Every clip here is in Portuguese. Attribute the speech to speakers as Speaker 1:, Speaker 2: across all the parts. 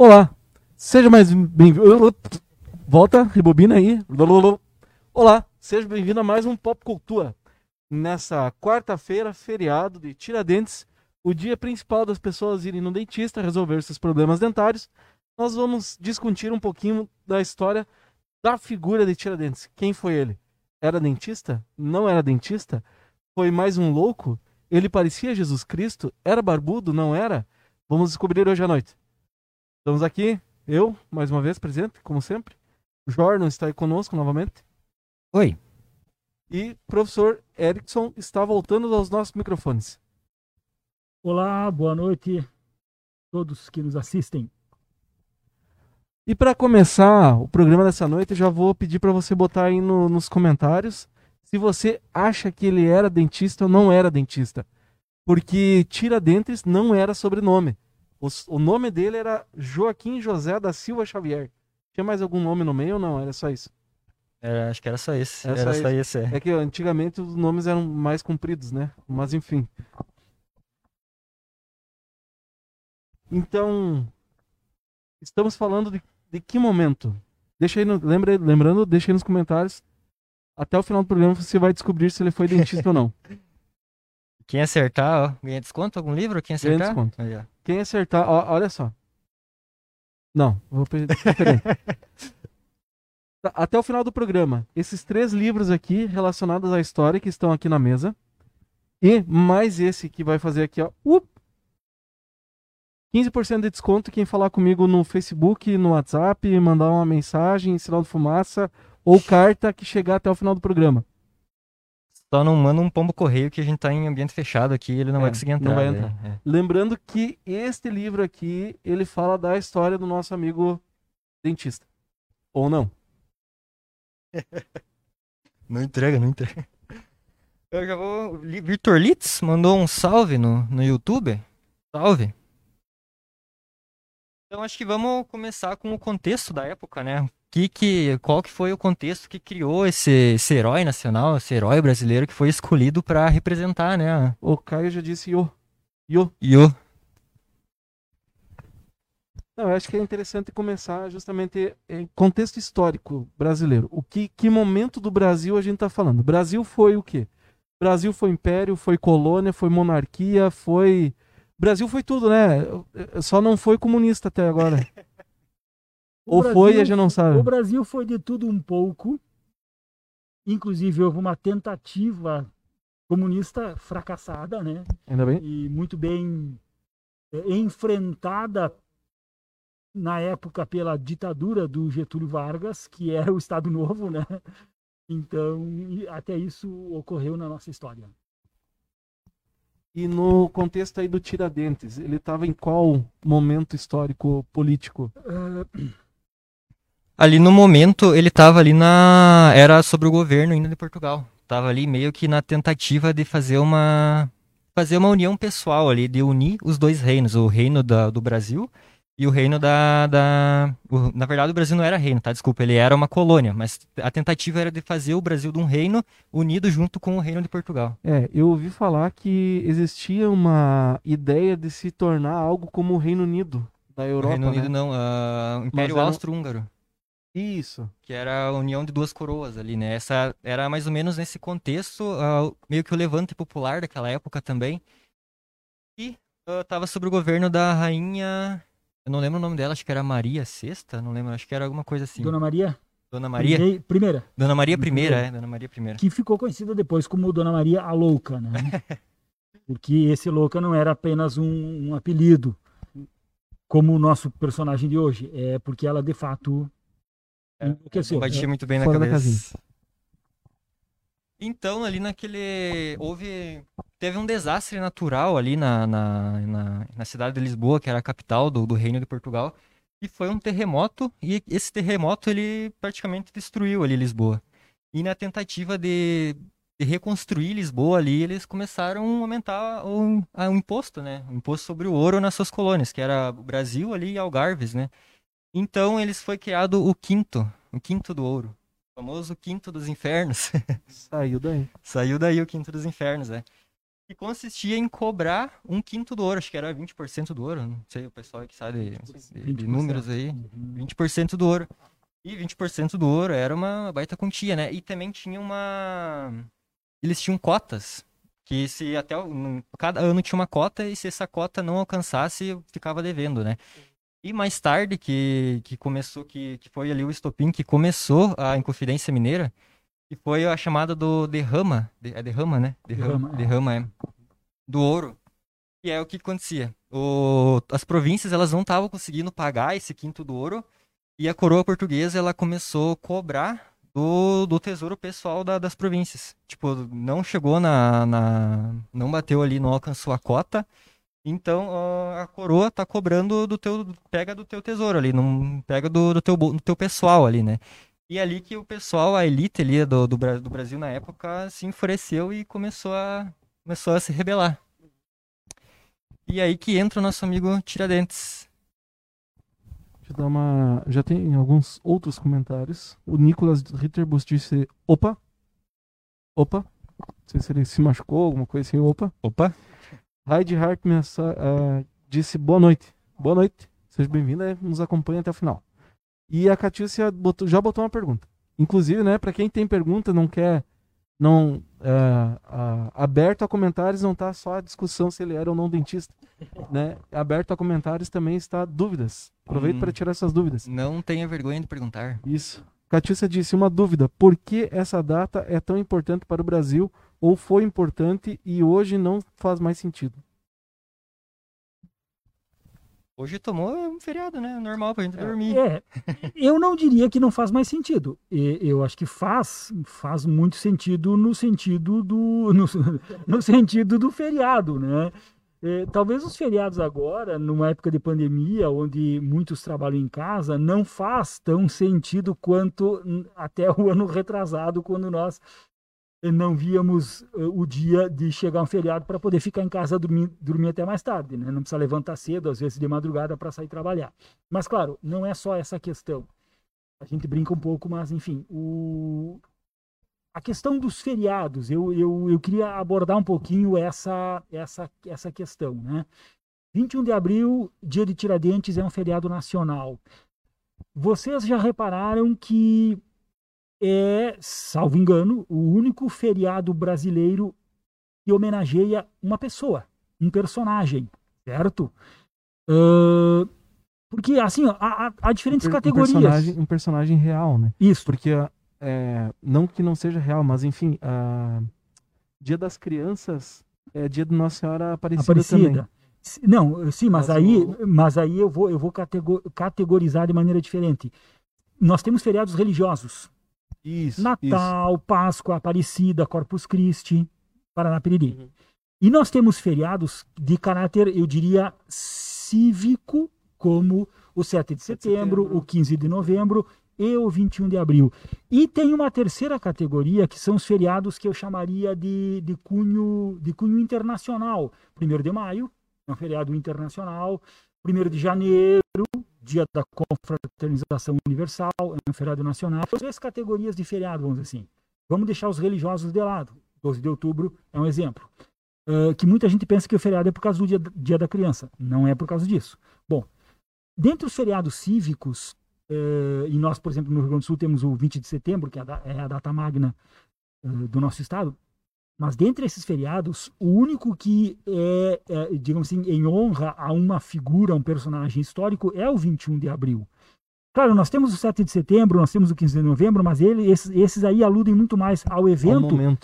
Speaker 1: Olá, seja mais bem-vindo. Volta, rebobina aí. Olá, seja bem-vindo a mais um Pop Cultura. Nessa quarta-feira, feriado de Tiradentes, o dia principal das pessoas irem no dentista resolver seus problemas dentários, nós vamos discutir um pouquinho da história da figura de Tiradentes. Quem foi ele? Era dentista? Não era dentista? Foi mais um louco? Ele parecia Jesus Cristo? Era barbudo? Não era? Vamos descobrir hoje à noite. Estamos aqui, eu, mais uma vez, presente, como sempre. O Jordan está aí conosco novamente.
Speaker 2: Oi.
Speaker 1: E o professor Erickson está voltando aos nossos microfones.
Speaker 3: Olá, boa noite a todos que nos assistem.
Speaker 1: E para começar o programa dessa noite, eu já vou pedir para você botar aí no, nos comentários se você acha que ele era dentista ou não era dentista. Porque Tiradentes não era sobrenome. O, o nome dele era Joaquim José da Silva Xavier. Tinha mais algum nome no meio ou não? Era só isso?
Speaker 2: Era, acho que era só esse.
Speaker 1: Era,
Speaker 2: era
Speaker 1: só, esse.
Speaker 2: esse. é.
Speaker 1: É que antigamente os nomes eram mais compridos, né? Mas enfim. Então, estamos falando de, de que momento? Deixa aí, no, lembra, lembrando, deixa aí nos comentários. Até o final do programa você vai descobrir se ele foi dentista ou não.
Speaker 2: Quem acertar, ó, ganha desconto algum livro? Quem
Speaker 1: Ganha
Speaker 2: acertar?
Speaker 1: desconto.
Speaker 2: Aí, ó.
Speaker 1: Quem acertar, ó, olha só. Não, vou pe- diferente. Tá, Até o final do programa, esses três livros aqui relacionados à história que estão aqui na mesa. E mais esse que vai fazer aqui, ó. Up! 15% de desconto quem falar comigo no Facebook, no WhatsApp, mandar uma mensagem, sinal de fumaça ou carta que chegar até o final do programa.
Speaker 2: Só não manda um pombo correio que a gente tá em ambiente fechado aqui ele não
Speaker 1: É,
Speaker 2: vai conseguir
Speaker 1: não
Speaker 2: entrar.
Speaker 1: vai
Speaker 2: né?
Speaker 1: entrar.
Speaker 2: É.
Speaker 1: Lembrando que este livro aqui, ele fala da história do nosso amigo dentista. Ou não.
Speaker 2: Não entrega, não entrega. Eu já vou. Vitor Litz mandou um salve no, no YouTube. Salve. Então acho que vamos começar com o contexto da época, né? Que, que, qual que foi o contexto que criou esse, esse herói nacional, esse herói brasileiro que foi escolhido para representar, né?
Speaker 1: O Caio já disse yo. Yo.
Speaker 2: E o
Speaker 1: Não, eu acho que é interessante começar justamente em contexto histórico brasileiro. O que, que momento do Brasil a gente está falando? Brasil foi o quê? Brasil foi império, foi colônia, foi monarquia, foi. Brasil foi tudo, né? Só não foi comunista até agora.
Speaker 3: O
Speaker 1: Ou foi,
Speaker 3: Brasil-
Speaker 1: a gente não sabe.
Speaker 3: O Brasil foi de tudo um pouco. Inclusive, houve uma tentativa comunista fracassada, né?
Speaker 1: Ainda bem.
Speaker 3: E muito bem é, enfrentada na época pela ditadura do Getúlio Vargas, que era o Estado Novo, né? Então, e até isso ocorreu na nossa história.
Speaker 1: E no contexto aí do Tiradentes, ele estava em qual momento histórico político?
Speaker 3: Ah,
Speaker 2: Ali no momento, ele tava ali na. Era sobre o governo ainda de Portugal. Tava ali meio que na tentativa de fazer uma. Fazer uma união pessoal ali, de unir os dois reinos, o reino da, do Brasil e o reino da. da o- na verdade, o Brasil não era reino, tá? Desculpa, ele era uma colônia, mas a tentativa era de fazer o Brasil de um reino unido junto com o reino de Portugal.
Speaker 1: É, eu ouvi falar que existia uma ideia de se tornar algo como o Reino Unido da
Speaker 2: o
Speaker 1: Europa,
Speaker 2: Reino Unido
Speaker 1: né?
Speaker 2: não, ah, o Império Austro-Húngaro.
Speaker 1: Isso.
Speaker 2: que era a união de duas coroas ali, né? Essa era mais ou menos nesse contexto, ah, meio que o levante popular daquela época também. E ah, tava sobre o governo da rainha, eu não lembro o nome dela, acho que era Maria VI, não lembro, acho que era alguma coisa assim.
Speaker 3: Dona Maria?
Speaker 2: Dona Maria?
Speaker 3: Prime- Primeira.
Speaker 2: Dona Maria I,
Speaker 3: Primeira.
Speaker 2: é, Dona Maria I.
Speaker 3: que ficou conhecida depois como Dona Maria a Louca, né? Porque esse Louca não era apenas um, um apelido, como o nosso personagem de hoje, é porque ela de fato enlouqueceu.
Speaker 2: Batia muito bem na
Speaker 1: Fora
Speaker 2: cabeça. Então, ali naquele. Houve. Teve um desastre natural ali na, na, na, na cidade de Lisboa, que era a capital do, do Reino de Portugal. E foi um terremoto, e esse terremoto ele praticamente destruiu ali Lisboa. E na tentativa de, de reconstruir Lisboa ali, eles começaram a aumentar o, a- o imposto, né? O imposto sobre o ouro nas suas colônias, que era o Brasil ali e Algarves, né? Então eles foi criado o quinto, o quinto do ouro. O famoso quinto dos infernos.
Speaker 1: Saiu daí.
Speaker 2: Saiu daí o quinto dos infernos, né? que consistia em cobrar um quinto do ouro, acho que era 20% do ouro, não sei, o pessoal que sabe de, de, de números aí, 20% do ouro. E 20% do ouro era uma baita quantia, né? E também tinha uma. Eles tinham cotas. Que se até. Cada ano tinha uma cota e se essa cota não alcançasse, ficava devendo, né? E mais tarde, que, que começou, que, que foi ali o estopim que começou a Inconfidência Mineira, que foi a chamada do derrama. é derrama, né? Derrama, derrama, é. Do ouro. E é o que acontecia. O, as províncias elas não estavam conseguindo pagar esse quinto do ouro e a coroa portuguesa ela começou a cobrar do, do tesouro pessoal da, das províncias. Tipo, não chegou na, na. Não bateu ali, não alcançou a cota. Então a coroa tá cobrando do teu. Pega do teu tesouro ali, não pega do, do, teu, do teu pessoal ali, né? E é ali que o pessoal, a elite ali do, do, do Brasil na época, se enfureceu e começou a, começou a se rebelar. E aí que entra o nosso amigo Tiradentes.
Speaker 1: Deixa eu dar uma. Já tem alguns outros comentários. O Nicolas Ritterbus disse: opa. Opa. Não sei se ele se machucou, alguma coisa assim. Opa.
Speaker 2: Opa.
Speaker 1: Hyde Hart uh, disse: boa noite. Boa noite. Seja bem-vindo nos acompanhe até o final. E a Catiúcia botou, já botou uma pergunta. Inclusive, né, para quem tem pergunta, não quer. Não. Uh, aberto a comentários não tá só a discussão se ele era ou não dentista né? Aberto a comentários também está dúvidas. Aproveito hum, para tirar essas dúvidas.
Speaker 2: Não tenha vergonha de perguntar.
Speaker 1: Isso. Catiúcia disse uma dúvida: por que essa data é tão importante para o Brasil ou foi importante e hoje não faz mais sentido?
Speaker 2: Hoje tomou um feriado, né? Normal pra gente é. dormir.
Speaker 3: É, eu não diria que não faz mais sentido. Eu acho que faz, faz muito sentido no sentido do no, no sentido do feriado, né? É, talvez os feriados agora, numa época de pandemia, onde muitos trabalham em casa, não faz tão sentido quanto até o ano retrasado, quando nós não víamos eh, o dia de chegar um feriado para poder ficar em casa dormir, dormir até mais tarde, né? Não precisa levantar cedo, às vezes de madrugada, para sair trabalhar. Mas claro, não é só essa questão. A gente brinca um pouco, mas enfim, o, a questão dos feriados, eu, eu, eu queria abordar um pouquinho essa, essa, essa questão. Né? 21 de abril, dia de Tiradentes, é um feriado nacional. Vocês já repararam que é, salvo engano, o único feriado brasileiro que homenageia uma pessoa, um personagem, certo? Uh, porque, assim, há, há diferentes
Speaker 1: um,
Speaker 3: categorias.
Speaker 1: Um personagem, um personagem real, né?
Speaker 3: Isso.
Speaker 1: Porque é, não que não seja real, mas enfim, a Dia das Crianças é dia de Nossa Senhora Aparecida, Aparecida. também.
Speaker 3: Não, sim, mas, mas aí, mas aí eu vou, eu vou categorizar de maneira diferente. Nós temos feriados religiosos.
Speaker 1: Isso.
Speaker 3: Natal, isso. Páscoa, Aparecida, Corpus Christi, Paraná. Uhum. E nós temos feriados de caráter, eu diria, cívico, como o 7 de setembro, setembro. o 15 de novembro e o 21 de abril. E tem uma terceira categoria, que são os feriados que eu chamaria de, de, cunho, de cunho internacional. 1 de maio, é um feriado internacional. 1 de janeiro, dia da confraternização universal, é um feriado nacional. Três categorias de feriado, vamos dizer assim. Vamos deixar os religiosos de lado. 12 de outubro é um exemplo. Uh, que muita gente pensa que o feriado é por causa do dia, dia da criança. Não é por causa disso. Bom, dentre os feriados cívicos, Uh, e nós, por exemplo, no Rio Grande do Sul temos o 20 de setembro, que é a, é a data magna uh, do nosso estado. Mas dentre esses feriados, o único que é, é, digamos assim, em honra a uma figura, um personagem histórico, é o 21 de abril. Claro, nós temos o 7 de setembro, nós temos o 15 de novembro, mas ele, esses, esses aí aludem muito mais ao evento, ao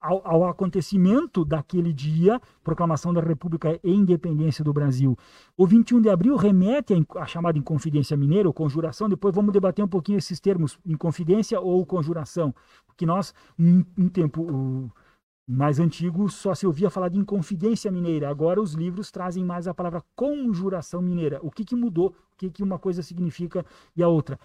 Speaker 3: ao, ao, acontecimento daquele dia, proclamação da República e Independência do Brasil. O 21 de abril remete à chamada Inconfidência Mineira, ou conjuração, depois vamos debater um pouquinho esses termos, Inconfidência ou conjuração, porque nós, um, um tempo mais antigo, só se ouvia falar de Inconfidência Mineira, agora os livros trazem mais a palavra conjuração mineira. O que, que mudou, o que, que uma coisa significa e a outra.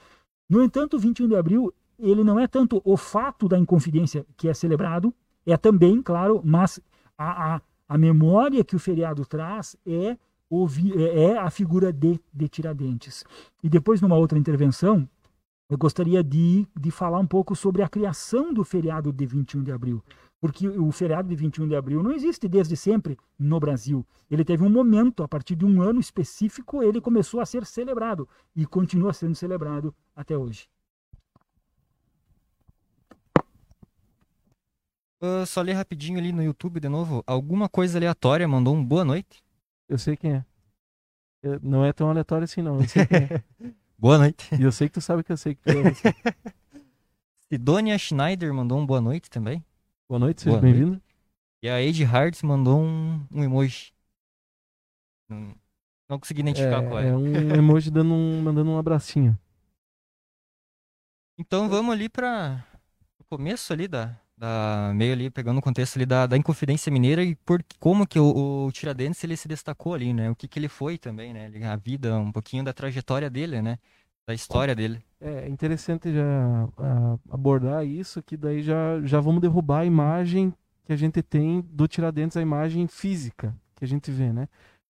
Speaker 3: No entanto, o 21 de abril ele não é tanto o fato da Inconfidência que é celebrado, é também, claro, mas a, a, a memória que o feriado traz é, ouvir, é, é a figura de, de Tiradentes. E depois, numa outra intervenção, eu gostaria de, de falar um pouco sobre a criação do feriado de 21 de abril. Porque o feriado de 21 de abril não existe desde sempre no Brasil. Ele teve um momento, a partir de um ano específico, ele começou a ser celebrado e continua sendo celebrado até hoje.
Speaker 2: Uh, só ler rapidinho ali no YouTube de novo. Alguma coisa aleatória mandou um boa noite.
Speaker 1: Eu sei quem é. Eu- não é tão aleatório assim, não. Eu sei quem é.
Speaker 2: Boa noite.
Speaker 1: e eu sei que tu sabe que eu sei que é
Speaker 2: Schneider mandou um boa noite também.
Speaker 1: Boa noite, seja bem-vindo.
Speaker 2: E a Age Hartz mandou um, um emoji. Não, não consegui identificar qual
Speaker 1: É,
Speaker 2: é.
Speaker 1: é um emoji dando um, mandando um abracinho.
Speaker 2: Então vamos ali para o começo ali da, da meio ali pegando o contexto ali da, da Inconfidência Mineira e por como que o, o Tiradentes ele se destacou ali, né? O que que ele foi também, né? A vida, um pouquinho da trajetória dele, né? Da história dele.
Speaker 1: É interessante já abordar isso, que daí já, já vamos derrubar a imagem que a gente tem do Tiradentes, a imagem física que a gente vê, né?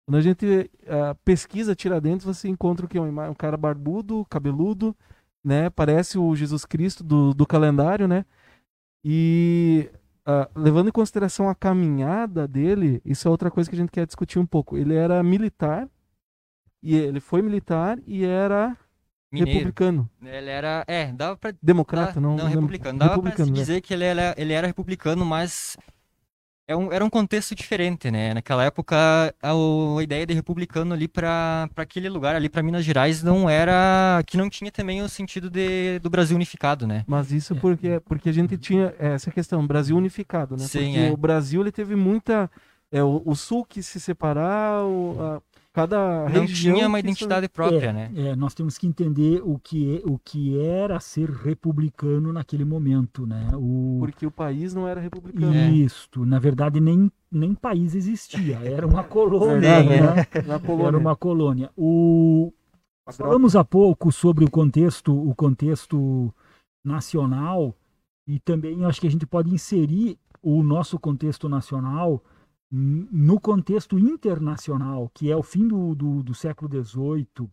Speaker 1: Quando a gente ah, pesquisa Tiradentes, você encontra o que? Um, um cara barbudo, cabeludo, né? Parece o Jesus Cristo do, do calendário, né? E ah, levando em consideração a caminhada dele, isso é outra coisa que a gente quer discutir um pouco. Ele era militar, e ele foi militar e era
Speaker 2: Mineiro.
Speaker 1: republicano.
Speaker 2: Ele era, é, dava pra
Speaker 1: Democrata,
Speaker 2: Dá-
Speaker 1: não,
Speaker 2: não, republicano. Dava
Speaker 1: Republicano,
Speaker 2: pra se
Speaker 1: né?
Speaker 2: dizer que ele era, ele era republicano, mas é um, era um contexto diferente, né? Naquela época, a, a ideia de republicano ali pra aquele lugar ali, pra Minas Gerais, não era... que não tinha também o sentido de, do Brasil unificado, né?
Speaker 1: Mas isso porque, porque a gente tinha essa questão, Brasil unificado, né?
Speaker 2: Sim,
Speaker 1: porque
Speaker 2: é.
Speaker 1: o Brasil ele teve muita. É, o, o sul quis se separar, o, a- cada
Speaker 2: Não
Speaker 1: região.
Speaker 2: tinha uma identidade própria,
Speaker 3: é,
Speaker 2: né?
Speaker 3: é, nós temos que entender o que, é- o que era ser republicano naquele momento, né? O,
Speaker 1: Porque o país não era republicano.
Speaker 2: É.
Speaker 3: Isto, na verdade, nem, nem país existia, era uma colônia.
Speaker 1: Verdade,
Speaker 3: né?
Speaker 1: Na
Speaker 3: Era
Speaker 1: colônia.
Speaker 3: uma colônia. O... Falamos há pouco sobre o contexto, o contexto nacional e também acho que a gente pode inserir o nosso contexto nacional no contexto internacional, que é o fim do, do, do século XVIII.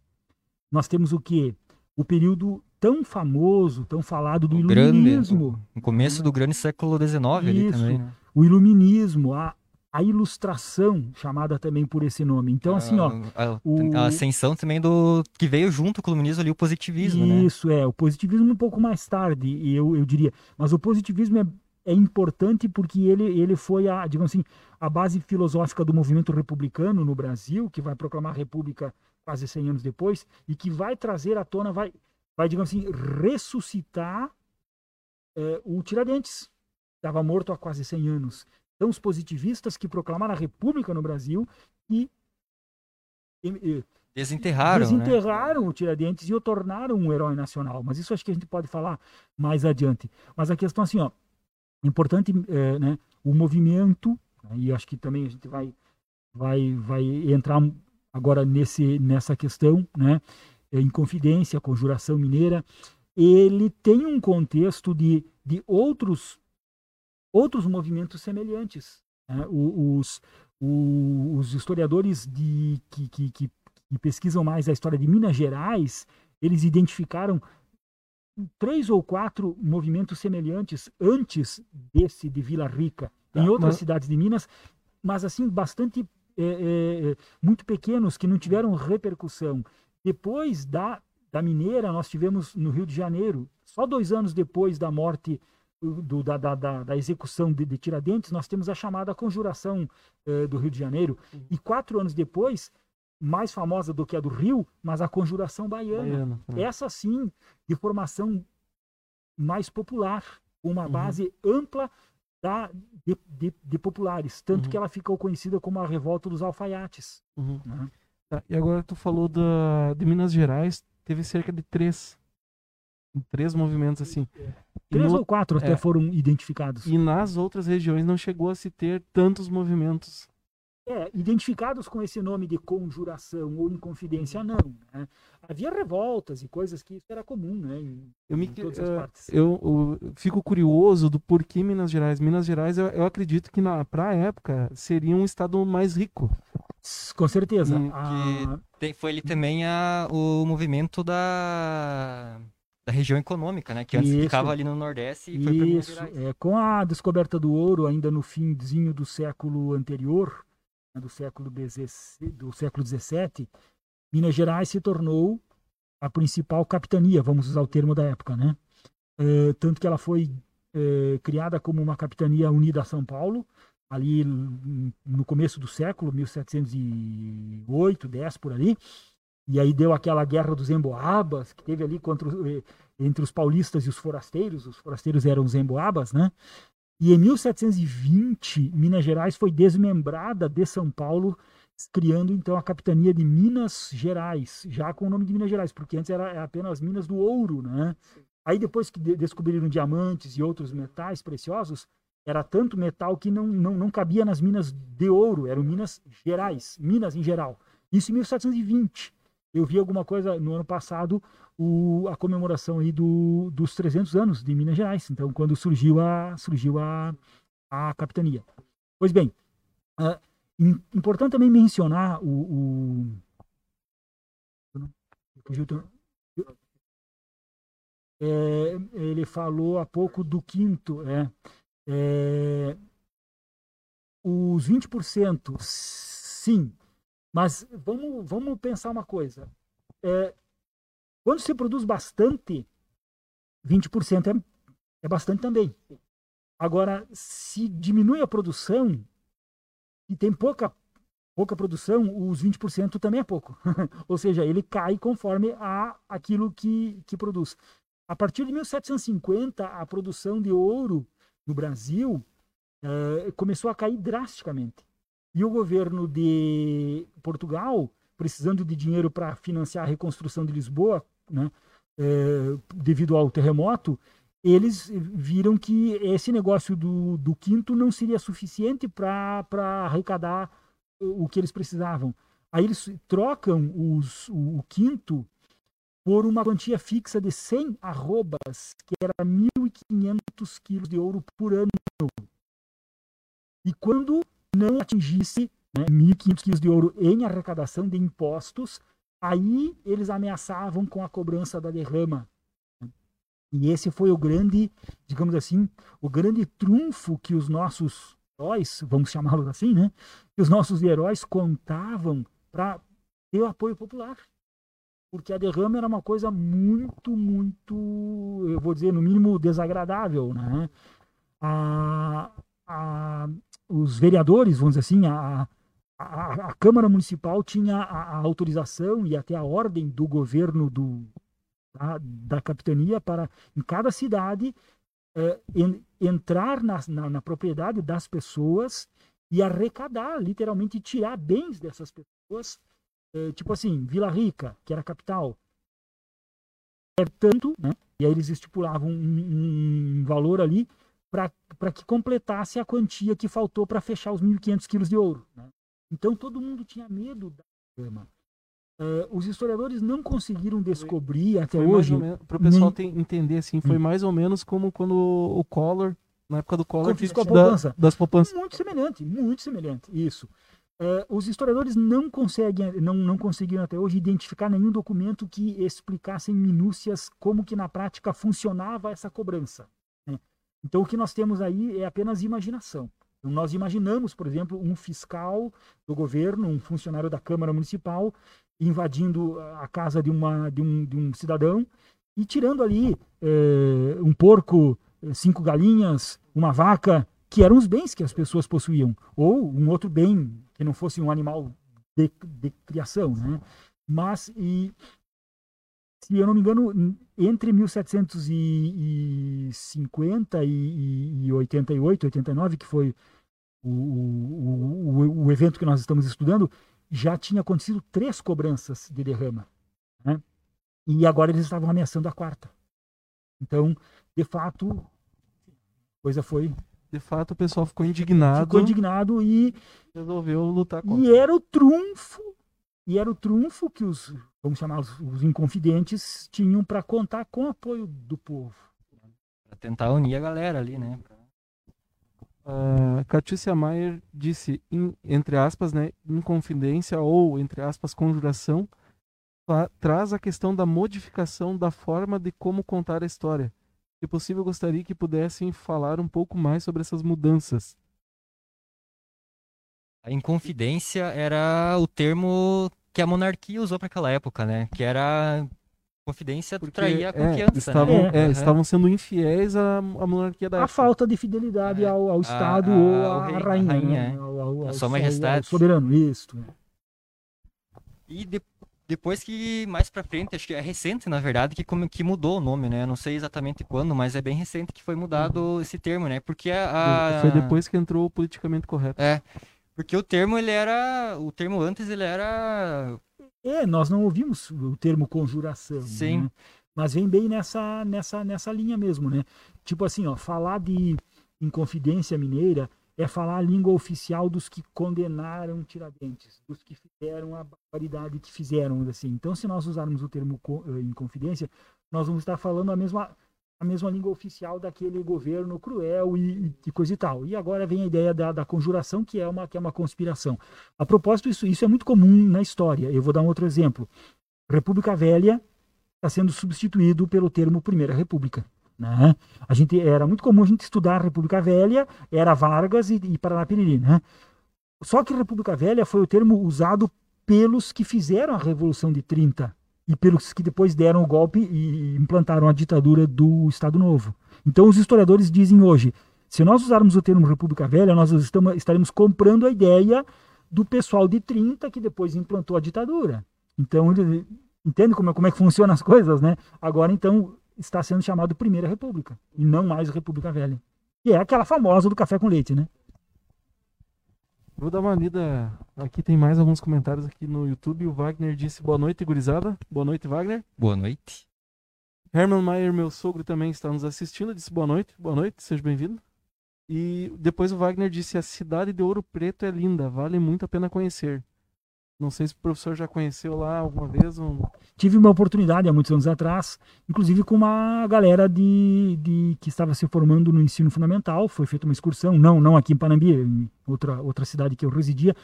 Speaker 3: Nós temos o quê? O período tão famoso, tão falado do
Speaker 2: O grande,
Speaker 3: iluminismo
Speaker 2: No começo do grande século XIX ali também, né?
Speaker 3: o iluminismo, a, a ilustração, chamada também por esse nome. Então, assim, ó,
Speaker 2: A,
Speaker 3: o-
Speaker 2: a ascensão também do... que veio junto com o iluminismo ali, o positivismo, né?
Speaker 3: isso é, o positivismo um pouco mais tarde, eu, eu diria. Mas o positivismo é, é importante porque ele, ele foi a, digamos assim, a base filosófica do movimento republicano no Brasil, que vai proclamar a república quase 100 anos depois, e que vai trazer à tona, vai, vai digamos assim, ressuscitar eh, o Tiradentes, estava morto há quase 100 anos. Então, os positivistas que proclamaram a república no Brasil e eh,
Speaker 2: Desenterraram, né?
Speaker 3: desenterraram o Tiradentes e o tornaram um herói nacional. Mas isso acho que a gente pode falar mais adiante. Mas a questão assim, ó, importante, é, né, o movimento, né, e acho que também a gente vai, vai, vai entrar agora nesse, nessa questão, né, é, em confidência, conjuração mineira, ele tem um contexto de, de outros, outros movimentos semelhantes. né? Os, os historiadores de, que, que que pesquisam mais a história de Minas Gerais, eles identificaram três ou quatro movimentos semelhantes antes desse de Vila Rica, em
Speaker 1: Tá,
Speaker 3: outras
Speaker 1: mas-
Speaker 3: cidades de Minas, mas assim bastante é, é, muito pequenos que não tiveram repercussão. Depois da da Mineira, nós tivemos no Rio de Janeiro, só dois anos depois da morte uh, do- da, da, da, da execução de, de Tiradentes, nós temos a chamada Conjuração eh, do Rio de Janeiro. E quatro anos depois, mais famosa do que a do Rio, mas a Conjuração Baiana.
Speaker 1: Baiana também.
Speaker 3: Essa sim, de formação mais popular, com uma
Speaker 1: Uhum.
Speaker 3: base ampla da, de, de, de populares. Tanto
Speaker 1: Uhum.
Speaker 3: que ela ficou conhecida como a Revolta dos Alfaiates.
Speaker 1: Uhum.
Speaker 3: né?
Speaker 1: Tá, e agora tu falou da, de Minas Gerais, teve cerca de três. Três movimentos assim. E,
Speaker 3: Três
Speaker 1: no-
Speaker 3: ou quatro até
Speaker 1: é.
Speaker 3: foram identificados.
Speaker 1: e nas outras regiões não chegou a se ter tantos movimentos.
Speaker 3: É, identificados com esse nome de conjuração ou inconfidência, não. né? Havia revoltas e coisas que isso era comum, né? Em,
Speaker 1: Eu, me,
Speaker 3: em todas as
Speaker 1: eh,
Speaker 3: partes.
Speaker 1: eu, eu fico curioso do porquê Minas Gerais. Minas Gerais, eu, eu acredito que na pra época seria um estado mais rico.
Speaker 3: Com certeza.
Speaker 1: Hum,
Speaker 3: a-
Speaker 2: Tem- foi ali também a, o movimento da, da região econômica, né? Que antes
Speaker 3: Isso.
Speaker 2: ficava ali no Nordeste e foi para Minas
Speaker 3: Isso,
Speaker 2: Gerais.
Speaker 3: é, com a descoberta do ouro ainda no finzinho do século anterior, do século XVI, do século XVII, Minas Gerais se tornou a principal capitania, vamos usar o termo da época, né? Eh, tanto que ela foi eh, criada como uma capitania unida a São Paulo, ali no começo do século, 1708, 10 por ali, e aí deu aquela guerra dos emboabas, que teve ali contra, eh, entre os paulistas e os forasteiros, os forasteiros eram os emboabas, né? E em 1720, Minas Gerais foi desmembrada de São Paulo, criando então a capitania de Minas Gerais, já com o nome de Minas Gerais, porque antes era apenas Minas do Ouro, né? Aí depois que de- descobriram diamantes e outros metais preciosos, era tanto metal que não, não, não cabia nas minas de ouro, eram Minas Gerais, Minas em geral. Isso em 1720. Eu vi alguma coisa no ano passado, o, a comemoração aí do, dos 300 anos de Minas Gerais. Então, quando surgiu a, surgiu a, a capitania. Pois bem, ah, im- importante também mencionar o. o... É, ele falou há pouco do quinto, é, é, os 20%, sim, mas vamos, vamos pensar uma coisa. É, quando se produz bastante, 20% é, é bastante também. Agora, se diminui a produção e tem pouca, pouca produção, os 20% também é pouco. Ou seja, ele cai conforme a aquilo que, que produz. A partir de 1750, a produção de ouro no Brasil eh, começou a cair drasticamente. E o governo de Portugal, precisando de dinheiro para financiar a reconstrução de Lisboa, né, eh, devido ao terremoto, eles viram que esse negócio do, do quinto não seria suficiente para arrecadar o o que eles precisavam. Aí eles trocam os, o, o quinto por uma quantia fixa de 100 arrobas, que era 1.500 quilos de ouro por ano. E quando não atingisse né, 1.500 quilos de ouro em arrecadação de impostos, aí eles ameaçavam com a cobrança da derrama. E esse foi o grande, digamos assim, o grande trunfo que os nossos heróis, vamos chamá-los assim, né? Que os nossos heróis contavam para ter o apoio popular porque a derrama era uma coisa muito, muito, eu vou dizer, no mínimo desagradável, né? A, a, os vereadores, vamos dizer assim, a, a, a Câmara Municipal tinha a, a autorização e até a ordem do governo do, da, capitania para, em cada cidade, eh, en, entrar na, na, na propriedade das pessoas e arrecadar, literalmente tirar bens dessas pessoas eh, tipo assim, Vila Rica, que era a capital, é tanto, né? E aí eles estipulavam um, um valor ali para que completasse a quantia que faltou para fechar os 1.500 quilos de ouro. Né? Então todo mundo tinha medo da derrama. Eh, os historiadores não conseguiram descobrir até
Speaker 1: Foi
Speaker 3: hoje.
Speaker 1: menos, pro pessoal
Speaker 3: nem-
Speaker 1: tem- entender assim, foi
Speaker 3: Hum.
Speaker 1: mais ou menos como quando o Collor, na época do Collor,
Speaker 3: Confiscou a
Speaker 1: da-
Speaker 3: poupança.
Speaker 1: das poupanças.
Speaker 3: Muito semelhante, muito semelhante, isso. Eh, os historiadores não conseguem, não, não conseguiram até hoje identificar nenhum documento que explicasse em minúcias como que na prática funcionava essa cobrança. Então o que nós temos aí é apenas imaginação. Então, nós imaginamos, por exemplo, um fiscal do governo, um funcionário da Câmara Municipal, invadindo a casa de, uma, de, um, de um cidadão e tirando ali eh, um porco, eh, cinco galinhas, uma vaca, que eram os bens que as pessoas possuíam, ou um outro bem que não fosse um animal de, de criação, né? Mas, e, se eu não me engano, entre 1750 e, e, e 88, 89, que foi o, o, o, o evento que nós estamos estudando, já tinha acontecido três cobranças de derrama. Né? E agora eles estavam ameaçando a quarta. Então, de fato, a coisa foi.
Speaker 1: De fato, o pessoal ficou indignado
Speaker 3: Ficou indignado e
Speaker 1: e resolveu lutar contra.
Speaker 3: E era o trunfo, e era o trunfo que os, vamos chamar os, os inconfidentes, tinham para contar com o apoio do povo.
Speaker 2: Pra tentar unir a galera ali, né?
Speaker 1: A Catiúcia Maier disse, em- entre aspas, né, em confidência ou, entre aspas, conjuração, traz a questão da modificação da forma de como contar a história. Se possível, gostaria que pudessem falar um pouco mais sobre essas mudanças.
Speaker 2: A inconfidência era o termo que a monarquia usou para aquela época, né? Que era confidência
Speaker 1: Porque,
Speaker 2: traía a
Speaker 1: é,
Speaker 2: confiança,
Speaker 1: estavam,
Speaker 2: né?
Speaker 1: é,
Speaker 2: Aham.
Speaker 1: estavam sendo infiéis à, à monarquia da
Speaker 3: A
Speaker 1: época.
Speaker 3: falta de fidelidade
Speaker 2: É.
Speaker 3: ao, ao
Speaker 2: A-
Speaker 3: Estado
Speaker 2: a-
Speaker 3: ou
Speaker 2: ao
Speaker 3: à
Speaker 2: rei,
Speaker 3: rainha,
Speaker 2: rainha,
Speaker 3: né?
Speaker 2: é.
Speaker 3: ao, ao,
Speaker 2: A
Speaker 3: ao-
Speaker 2: sua
Speaker 3: ao-
Speaker 2: majestade.
Speaker 3: ao soberano, isso.
Speaker 2: E de- depois que mais pra frente, acho que é recente, na verdade, que, como- que mudou o nome, né? Eu Não sei exatamente quando, mas é bem recente que foi mudado esse termo, né? Porque a, a-
Speaker 1: Foi depois que entrou o politicamente correto.
Speaker 2: É. Porque o termo ele era, o termo antes ele era
Speaker 3: É, nós não ouvimos o termo conjuração.
Speaker 2: Sim.
Speaker 3: né? Mas vem bem nessa, nessa, nessa linha mesmo, né? Tipo assim, ó, falar de Inconfidência Mineira é falar a língua oficial dos que condenaram Tiradentes, dos que fizeram a barbaridade que fizeram, assim. Então, se nós usarmos o termo eh, Inconfidência, nós vamos estar falando a mesma a mesma língua oficial daquele governo cruel e, e coisa e tal. E agora vem a ideia da, da conjuração, que é uma que é uma conspiração. A propósito, isso, isso é muito comum na história. Eu vou dar um outro exemplo. República Velha está sendo substituído pelo termo Primeira República. Né? A gente era muito comum a gente estudar a República Velha, era Vargas e, e Paraná Piriri, né? Só que República Velha foi o termo usado pelos que fizeram a Revolução de 30 e pelos que depois deram o golpe e implantaram a ditadura do Estado Novo. Então os historiadores dizem hoje, se nós usarmos o termo República Velha, nós estamos, estaremos comprando a ideia do pessoal de 30 que depois implantou a ditadura. Então, ele, entende como, é- como é que funcionam as coisas, né? Agora, então, está sendo chamado Primeira República e não mais República Velha. Que é aquela famosa do café com leite, né?
Speaker 1: Vou dar uma lida. Aqui tem mais alguns comentários aqui no YouTube. O Wagner disse boa noite, gurizada. Boa noite, Wagner.
Speaker 2: boa noite.
Speaker 1: Herman Mayer, meu sogro, também está nos assistindo. Disse boa noite. Boa noite, seja bem-vindo. E depois o Wagner disse: a cidade de Ouro Preto é linda, vale muito a pena conhecer. Não sei se o professor já conheceu lá alguma vez. Um...
Speaker 3: Tive uma oportunidade há muitos anos atrás, inclusive com uma galera de, de que estava se formando no ensino fundamental. Foi feita uma excursão, não, não aqui em Panambi, em outra, outra cidade que eu residia.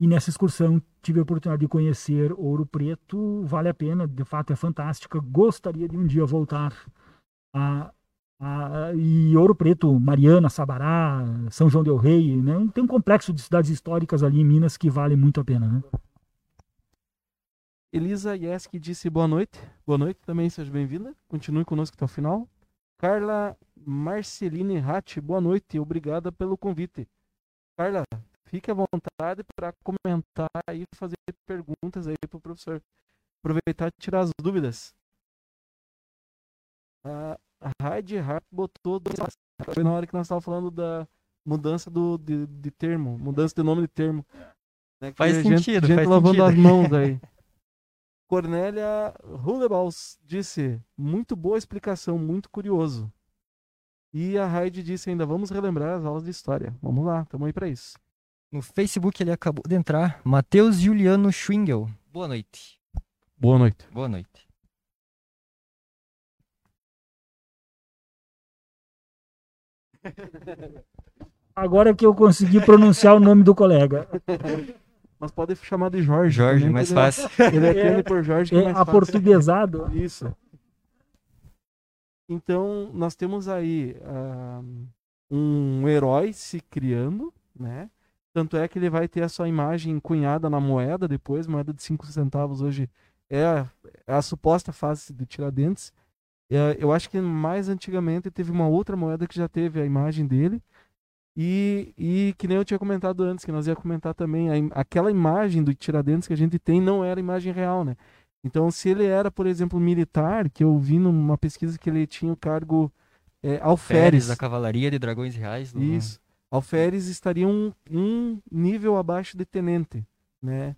Speaker 3: E nessa excursão tive a oportunidade de conhecer Ouro Preto. Vale a pena, de fato é fantástica. Gostaria de um dia voltar a, e Ouro Preto, Mariana, Sabará, São João del Rei, né? Tem um complexo de cidades históricas ali em Minas que vale muito a pena, né?
Speaker 1: Elisa Yeski disse boa noite. Boa noite também, seja bem-vinda. Continue conosco até o final. Carla Marceline Ratti, boa noite. Obrigada pelo convite. Carla, fique à vontade para comentar e fazer perguntas aí para o professor. Aproveitar e tirar as dúvidas. A Heidi Hart botou dois- foi na hora que nós estávamos falando da mudança do, de, de termo, mudança de nome de termo. Né,
Speaker 2: Faz
Speaker 1: gente,
Speaker 2: sentido,
Speaker 1: gente
Speaker 2: faz
Speaker 1: lavando
Speaker 2: sentido.
Speaker 1: as mãos aí. Cornélia Hulebaus disse: muito boa explicação, muito curioso. E a Heidi disse ainda: vamos relembrar as aulas de história. Vamos lá, estamos aí para isso.
Speaker 2: No Facebook ele acabou de entrar, Matheus Juliano Schwingel. Boa noite.
Speaker 1: Boa noite.
Speaker 2: Boa noite.
Speaker 3: Agora que eu consegui pronunciar o nome do colega.
Speaker 1: Mas pode chamar de Jorge.
Speaker 2: Jorge, mais
Speaker 1: é-
Speaker 2: fácil.
Speaker 1: Ele é aquele por Jorge que é
Speaker 3: É
Speaker 1: mais
Speaker 3: a
Speaker 1: fácil.
Speaker 3: portuguesado.
Speaker 1: Isso. Então, nós temos aí ah, um herói se criando, né? Tanto é que ele vai ter a sua imagem cunhada na moeda depois, moeda de 5 centavos hoje é a, é a suposta face de Tiradentes. É, eu acho que mais antigamente teve uma outra moeda que já teve a imagem dele. E, e que nem eu tinha comentado antes, que nós ia comentar também, a aquela imagem do Tiradentes que a gente tem não era imagem real, né? Então, se ele era, por exemplo, militar, que eu vi numa pesquisa que ele tinha o cargo é, alferes.
Speaker 2: Da Cavalaria de Dragões Reais. do-
Speaker 1: Isso. Alferes estaria um, um nível abaixo de tenente, né?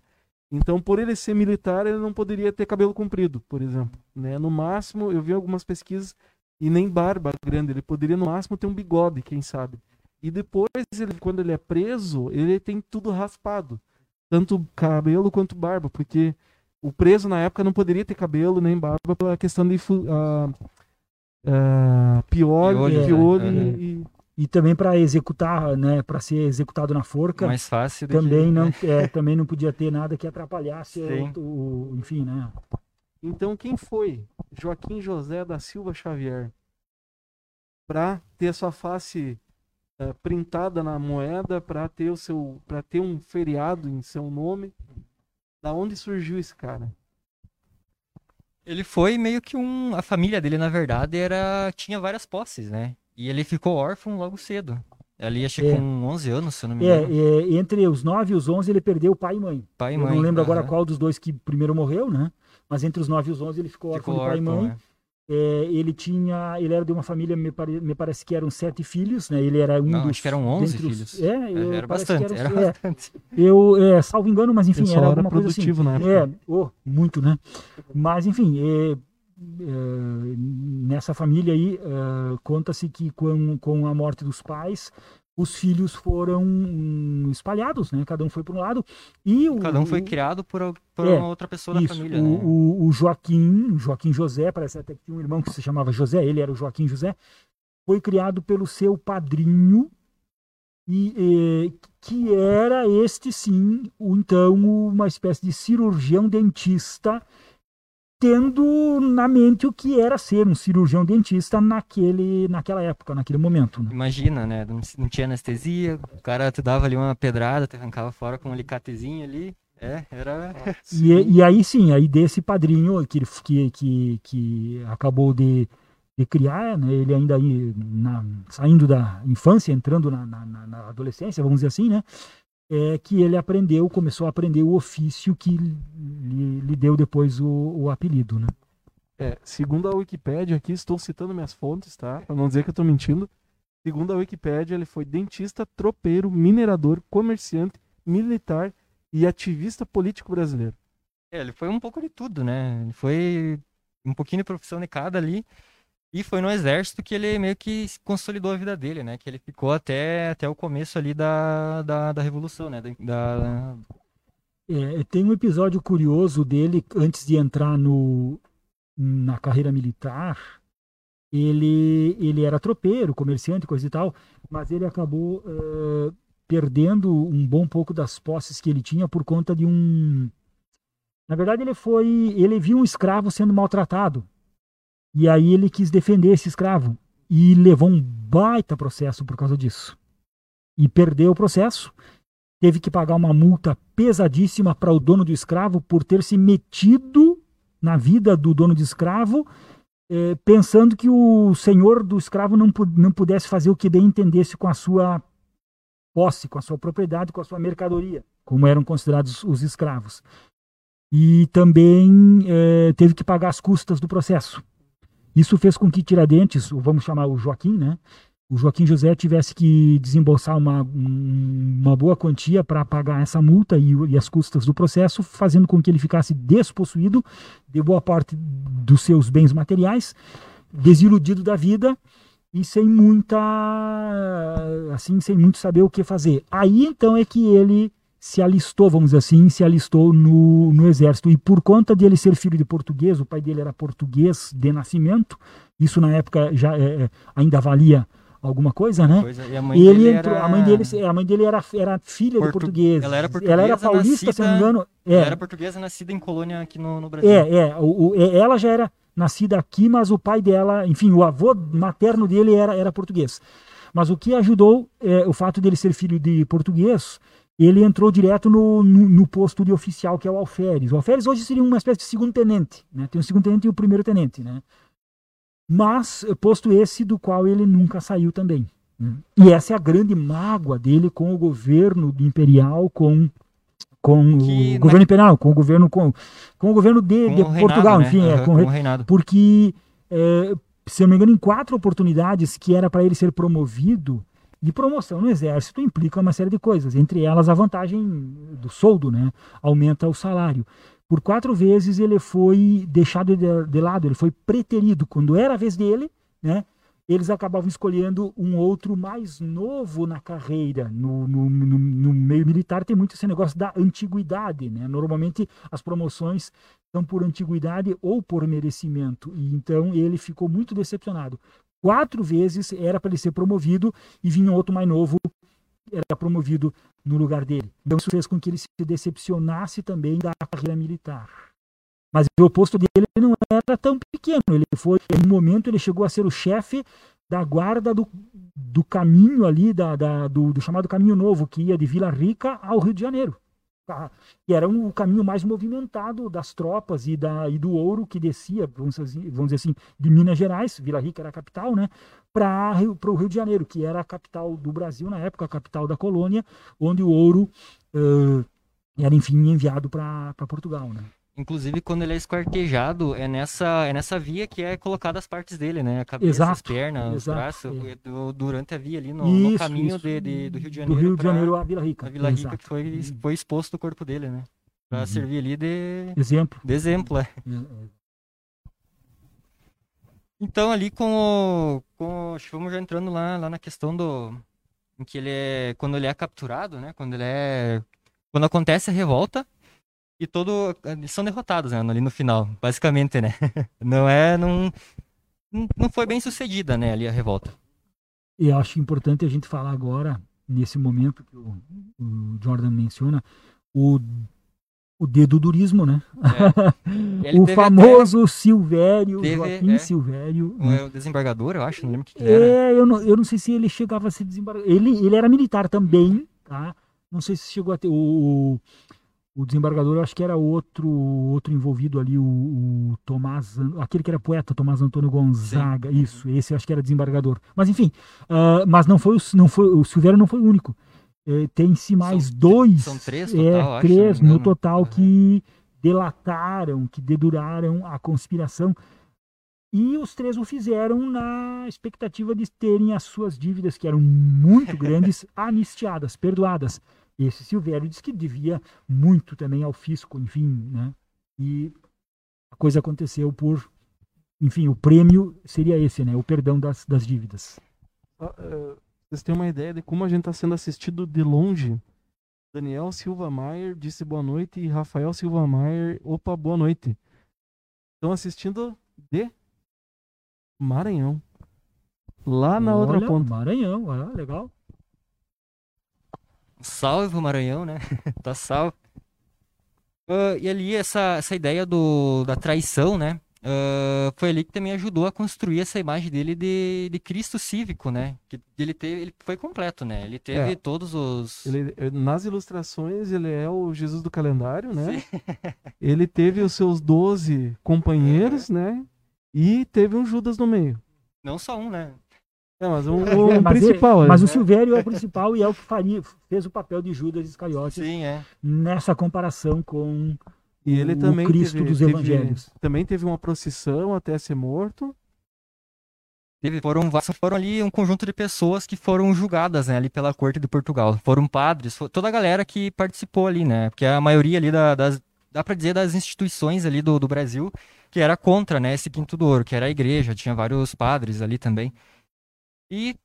Speaker 1: Então, por ele ser militar, ele não poderia ter cabelo comprido, por exemplo, né? No máximo, eu vi algumas pesquisas e nem barba grande, ele poderia no máximo ter um bigode, quem sabe. E depois, ele, quando ele é preso, ele tem tudo raspado, tanto cabelo quanto barba, porque o preso na época não poderia ter cabelo nem barba pela questão de ah, ah, piolho,
Speaker 2: Piolho,
Speaker 1: piolho,
Speaker 2: né?
Speaker 1: e-
Speaker 2: Uhum.
Speaker 1: e
Speaker 3: E também para executar, né, para ser executado na forca,
Speaker 2: Mais fácil do que-
Speaker 3: também não, é, também não podia ter nada que atrapalhasse o, o- enfim, né,
Speaker 1: Então, quem foi Joaquim José da Silva Xavier para ter sua face uh, printada na moeda, para ter o seu, para ter um feriado em seu nome? Da onde surgiu esse cara?
Speaker 2: Ele foi meio que um. A família dele, na verdade, era tinha várias posses, né? E ele ficou órfão logo cedo. Ali, acho que
Speaker 3: É.
Speaker 2: com 11 anos, se eu não me
Speaker 3: É,
Speaker 2: engano.
Speaker 3: é, entre os 9 e os 11 ele perdeu pai e mãe.
Speaker 2: Pai e
Speaker 3: Eu
Speaker 2: mãe.
Speaker 3: não lembro agora qual dos dois que primeiro morreu, né? Mas entre os 9 e os 11 ele ficou,
Speaker 2: Ficou
Speaker 3: órfão de pai e mãe.
Speaker 2: né?
Speaker 3: É, ele tinha, ele era de uma família, me, pare- me parece que eram sete filhos, né? Ele era um
Speaker 2: Não,
Speaker 3: dos.
Speaker 2: acho que eram 11
Speaker 3: dentre os-
Speaker 2: filhos.
Speaker 3: É, eu,
Speaker 2: Era bastante,
Speaker 3: eram-
Speaker 2: era
Speaker 3: é,
Speaker 2: bastante.
Speaker 3: eu, é, salvo engano, mas enfim, era
Speaker 1: era
Speaker 3: alguma coisa assim.
Speaker 1: produtivo na época.
Speaker 3: É, oh, muito, né? Mas enfim, é, é, nessa família aí é, conta-se que com, com a morte dos pais os filhos foram hum, espalhados, né? Cada um foi para um lado e o,
Speaker 2: Cada um foi criado por, por
Speaker 3: É,
Speaker 2: uma outra pessoa da
Speaker 3: isso,
Speaker 2: família,
Speaker 3: o,
Speaker 2: né?
Speaker 3: o, o Joaquim, Joaquim José, parece até que tinha um irmão que se chamava José, ele era o Joaquim José, foi criado pelo seu padrinho e eh, que era este sim, o, então uma espécie de cirurgião dentista, tendo na mente o que era ser um cirurgião dentista naquele, naquela época, naquele momento. né?
Speaker 2: Imagina, né? Não, não tinha anestesia, o cara te dava ali uma pedrada, te arrancava fora com um alicatezinho ali. É, era.
Speaker 3: E, e aí sim, aí desse padrinho que, que, que, que acabou de, de criar, né, ele ainda aí na- saindo da infância, entrando na- na- na adolescência, vamos dizer assim, né? É que ele aprendeu, começou a aprender o ofício que lhe, lhe deu depois o, o apelido, né?
Speaker 1: É, segundo a Wikipédia aqui, estou citando minhas fontes, tá? Pra não dizer que eu tô mentindo. Segundo a Wikipédia, ele foi dentista, tropeiro, minerador, comerciante, militar e ativista político brasileiro.
Speaker 2: É, ele foi um pouco de tudo, né? Ele foi um pouquinho de profissão de cada ali. E foi no exército que ele meio que consolidou a vida dele, né? Que ele ficou até, até o começo ali da, da, da Revolução, né? Da,
Speaker 3: É, tem um episódio curioso dele antes de entrar no, na carreira militar. Ele, ele era tropeiro, comerciante, coisa e tal, mas ele acabou eh, perdendo um bom pouco das posses que ele tinha por conta de um. Na verdade, ele foi. Ele viu um escravo sendo maltratado. E aí ele quis defender esse escravo. E levou um baita processo por causa disso. E perdeu o processo teve que pagar uma multa pesadíssima para o dono do escravo por ter se metido na vida do dono de escravo, eh, pensando que o senhor do escravo não, não pudesse fazer o que bem entendesse com a sua posse, com a sua propriedade, com a sua mercadoria, como eram considerados os escravos. E também eh, teve que pagar as custas do processo. Isso fez com que Tiradentes, ou vamos chamar o Joaquim, né? o Joaquim José tivesse que desembolsar uma, um- uma boa quantia para pagar essa multa e, e as custas do processo, fazendo com que ele ficasse despossuído de boa parte dos seus bens materiais, desiludido da vida e sem muita assim sem muito saber o que fazer. Aí então é que ele se alistou, vamos dizer assim, se alistou no, no exército. E por conta de ele ser filho de português, o pai dele era português de nascimento, isso na época já é, é, ainda valia alguma coisa, né?
Speaker 2: coisa. E a mãe
Speaker 3: Ele
Speaker 2: dele
Speaker 3: entrou,
Speaker 2: era...
Speaker 3: a mãe dele, a mãe dele era, era filha
Speaker 2: Portu-
Speaker 3: de português.
Speaker 2: ela era
Speaker 3: ela era
Speaker 2: portuguesa,
Speaker 3: paulista, se não me
Speaker 2: nascida-
Speaker 3: engano.
Speaker 2: Ela
Speaker 3: É,
Speaker 2: era portuguesa nascida em colônia aqui no, no Brasil.
Speaker 3: é, é, o, o- é, ela já era nascida aqui, mas o pai dela, enfim, o avô materno dele era, era português. Mas o que ajudou é o fato dele ser filho de português, ele entrou direto no, no, no posto de oficial, que é o alferes. O alferes hoje seria uma espécie de segundo tenente, né? Tem o segundo tenente e o primeiro tenente, né? Mas, eh, posto esse do qual ele nunca saiu também. né? E essa é a grande mágoa dele com o governo imperial, com com
Speaker 2: Que
Speaker 3: o
Speaker 2: na-
Speaker 3: governo imperial, com o governo com, com o governo de,
Speaker 2: Com
Speaker 3: de
Speaker 2: reinado,
Speaker 3: Portugal,
Speaker 2: né?
Speaker 3: enfim, é, com o
Speaker 2: com reinado.
Speaker 3: porque é, se eu não me engano, em quatro oportunidades que era para ele ser promovido, e promoção no exército implica uma série de coisas, entre elas a vantagem do soldo, né? Aumenta o salário. Por quatro vezes ele foi deixado de, de lado, ele foi preterido. Quando era a vez dele, né? Eles acabavam escolhendo um outro mais novo na carreira. No, no, no- no meio militar tem muito esse negócio da antiguidade, né? Normalmente as promoções são por antiguidade ou por merecimento. E então ele ficou muito decepcionado. Quatro vezes era para ele ser promovido e vinha outro mais novo, era promovido no lugar dele. Então isso fez com que ele se decepcionasse também da carreira militar. Mas o oposto dele não era tão pequeno. Ele foi, um momento, ele chegou a ser o chefe da guarda do, do caminho ali, da, da do, do, chamado Caminho Novo, que ia de Vila Rica ao Rio de Janeiro. E era um, o caminho mais movimentado das tropas e, da, e do ouro que descia, vamos dizer, dizer assim, de Minas Gerais, Vila Rica era a capital, né? Para o Rio de Janeiro, que era a capital do Brasil na época, a capital da colônia, onde o ouro uh, era, enfim, enviado para Portugal, né?
Speaker 2: Inclusive, quando ele é esquartejado, é nessa, é nessa via que é colocada as partes dele, né? A cabeça,
Speaker 3: exato,
Speaker 2: as pernas,
Speaker 3: exato,
Speaker 2: os braços,
Speaker 3: é.
Speaker 2: do, durante a via ali, no,
Speaker 3: isso,
Speaker 2: no caminho de, de, do Rio de
Speaker 3: do
Speaker 2: Janeiro.
Speaker 3: Rio de Janeiro à Vila Rica.
Speaker 2: A Vila Rica
Speaker 3: exato.
Speaker 2: que foi, foi exposto o corpo dele, né? Pra
Speaker 3: Uhum.
Speaker 2: servir ali de,
Speaker 3: Exemplo.
Speaker 2: de exemplo, é.
Speaker 3: É,
Speaker 2: Então ali com o, com o- vamos já entrando lá, lá na questão do em que ele é quando ele é capturado, né? Quando ele é quando acontece a revolta e todo são derrotados, né, ali no final, basicamente, né? Não é não não foi bem sucedida, né, ali a revolta.
Speaker 3: E eu acho importante a gente falar agora, nesse momento que o, o Jordan menciona, o, o dedudurismo, né?
Speaker 2: Ele
Speaker 3: o famoso Silvério,
Speaker 2: Teve,
Speaker 3: Joaquim
Speaker 2: é.
Speaker 3: Silvério.
Speaker 2: até
Speaker 3: né?
Speaker 2: o desembargador, eu acho, não lembro o que, ele era.
Speaker 3: É, eu não, eu não sei se ele chegava a ser desembargador. Ele, ele era militar também, tá? Não sei se chegou a ter. O, o desembargador, eu acho que era outro outro envolvido ali, o, o Tomás, aquele que era poeta, Tomás Antônio Gonzaga. Isso, esse eu acho que era desembargador. Mas enfim, ah, mas não foi, o, não foi o Silvério não foi o único. Eh, Tem-se mais
Speaker 2: São-
Speaker 3: dois.
Speaker 2: são três
Speaker 3: é,
Speaker 2: total, se
Speaker 3: três no total
Speaker 2: Aham.
Speaker 3: que delataram, que deduraram a conspiração. E os três o fizeram na expectativa de terem as suas dívidas, que eram muito grandes, anistiadas, perdoadas. Esse Silvério disse que devia muito também ao fisco, enfim, né? E a coisa aconteceu por. Enfim, o prêmio seria esse, né? O perdão das, das dívidas.
Speaker 1: Só, eh, vocês têm uma ideia de como a gente está sendo assistido de longe? Daniel Silva Maier disse boa noite e Rafael Silva Maier, opa, boa noite. Estão assistindo de Maranhão. Lá na outra
Speaker 3: Olha,
Speaker 1: ponta.
Speaker 3: Maranhão, ah, legal.
Speaker 2: Salve o Maranhão, né? tá salvo. Ah, e ali essa, essa ideia do, da traição, né? Ah, foi ali que também ajudou a construir essa imagem dele de, de Cristo cívico, né? Que ele teve, ele foi completo, né? Ele teve
Speaker 1: É.
Speaker 2: todos os
Speaker 1: Ele, nas ilustrações, ele é o Jesus do calendário, né? Ele teve os seus 12 companheiros, né? E teve um Judas no meio.
Speaker 2: não só um, né?
Speaker 1: É, mas um,
Speaker 3: É,
Speaker 1: o
Speaker 3: mas
Speaker 1: principal.
Speaker 3: Mas
Speaker 1: é.
Speaker 3: o Silvério é o principal e é o que faria, fez o papel de Judas Iscariotes
Speaker 2: Sim, é.
Speaker 3: nessa comparação com
Speaker 1: E ele
Speaker 3: o
Speaker 1: também
Speaker 3: Cristo
Speaker 1: teve,
Speaker 3: dos
Speaker 1: teve-
Speaker 3: Evangelhos.
Speaker 1: também teve uma procissão até ser morto.
Speaker 2: Teve, foram, foram ali um conjunto de pessoas que foram julgadas, né, ali pela corte de Portugal. Foram padres, fo- toda a galera que participou ali, né? Porque a maioria ali da- das, dá pra dizer das instituições ali do, do Brasil que era contra, né, esse Quinto do Ouro, que era a igreja, tinha vários padres ali também. E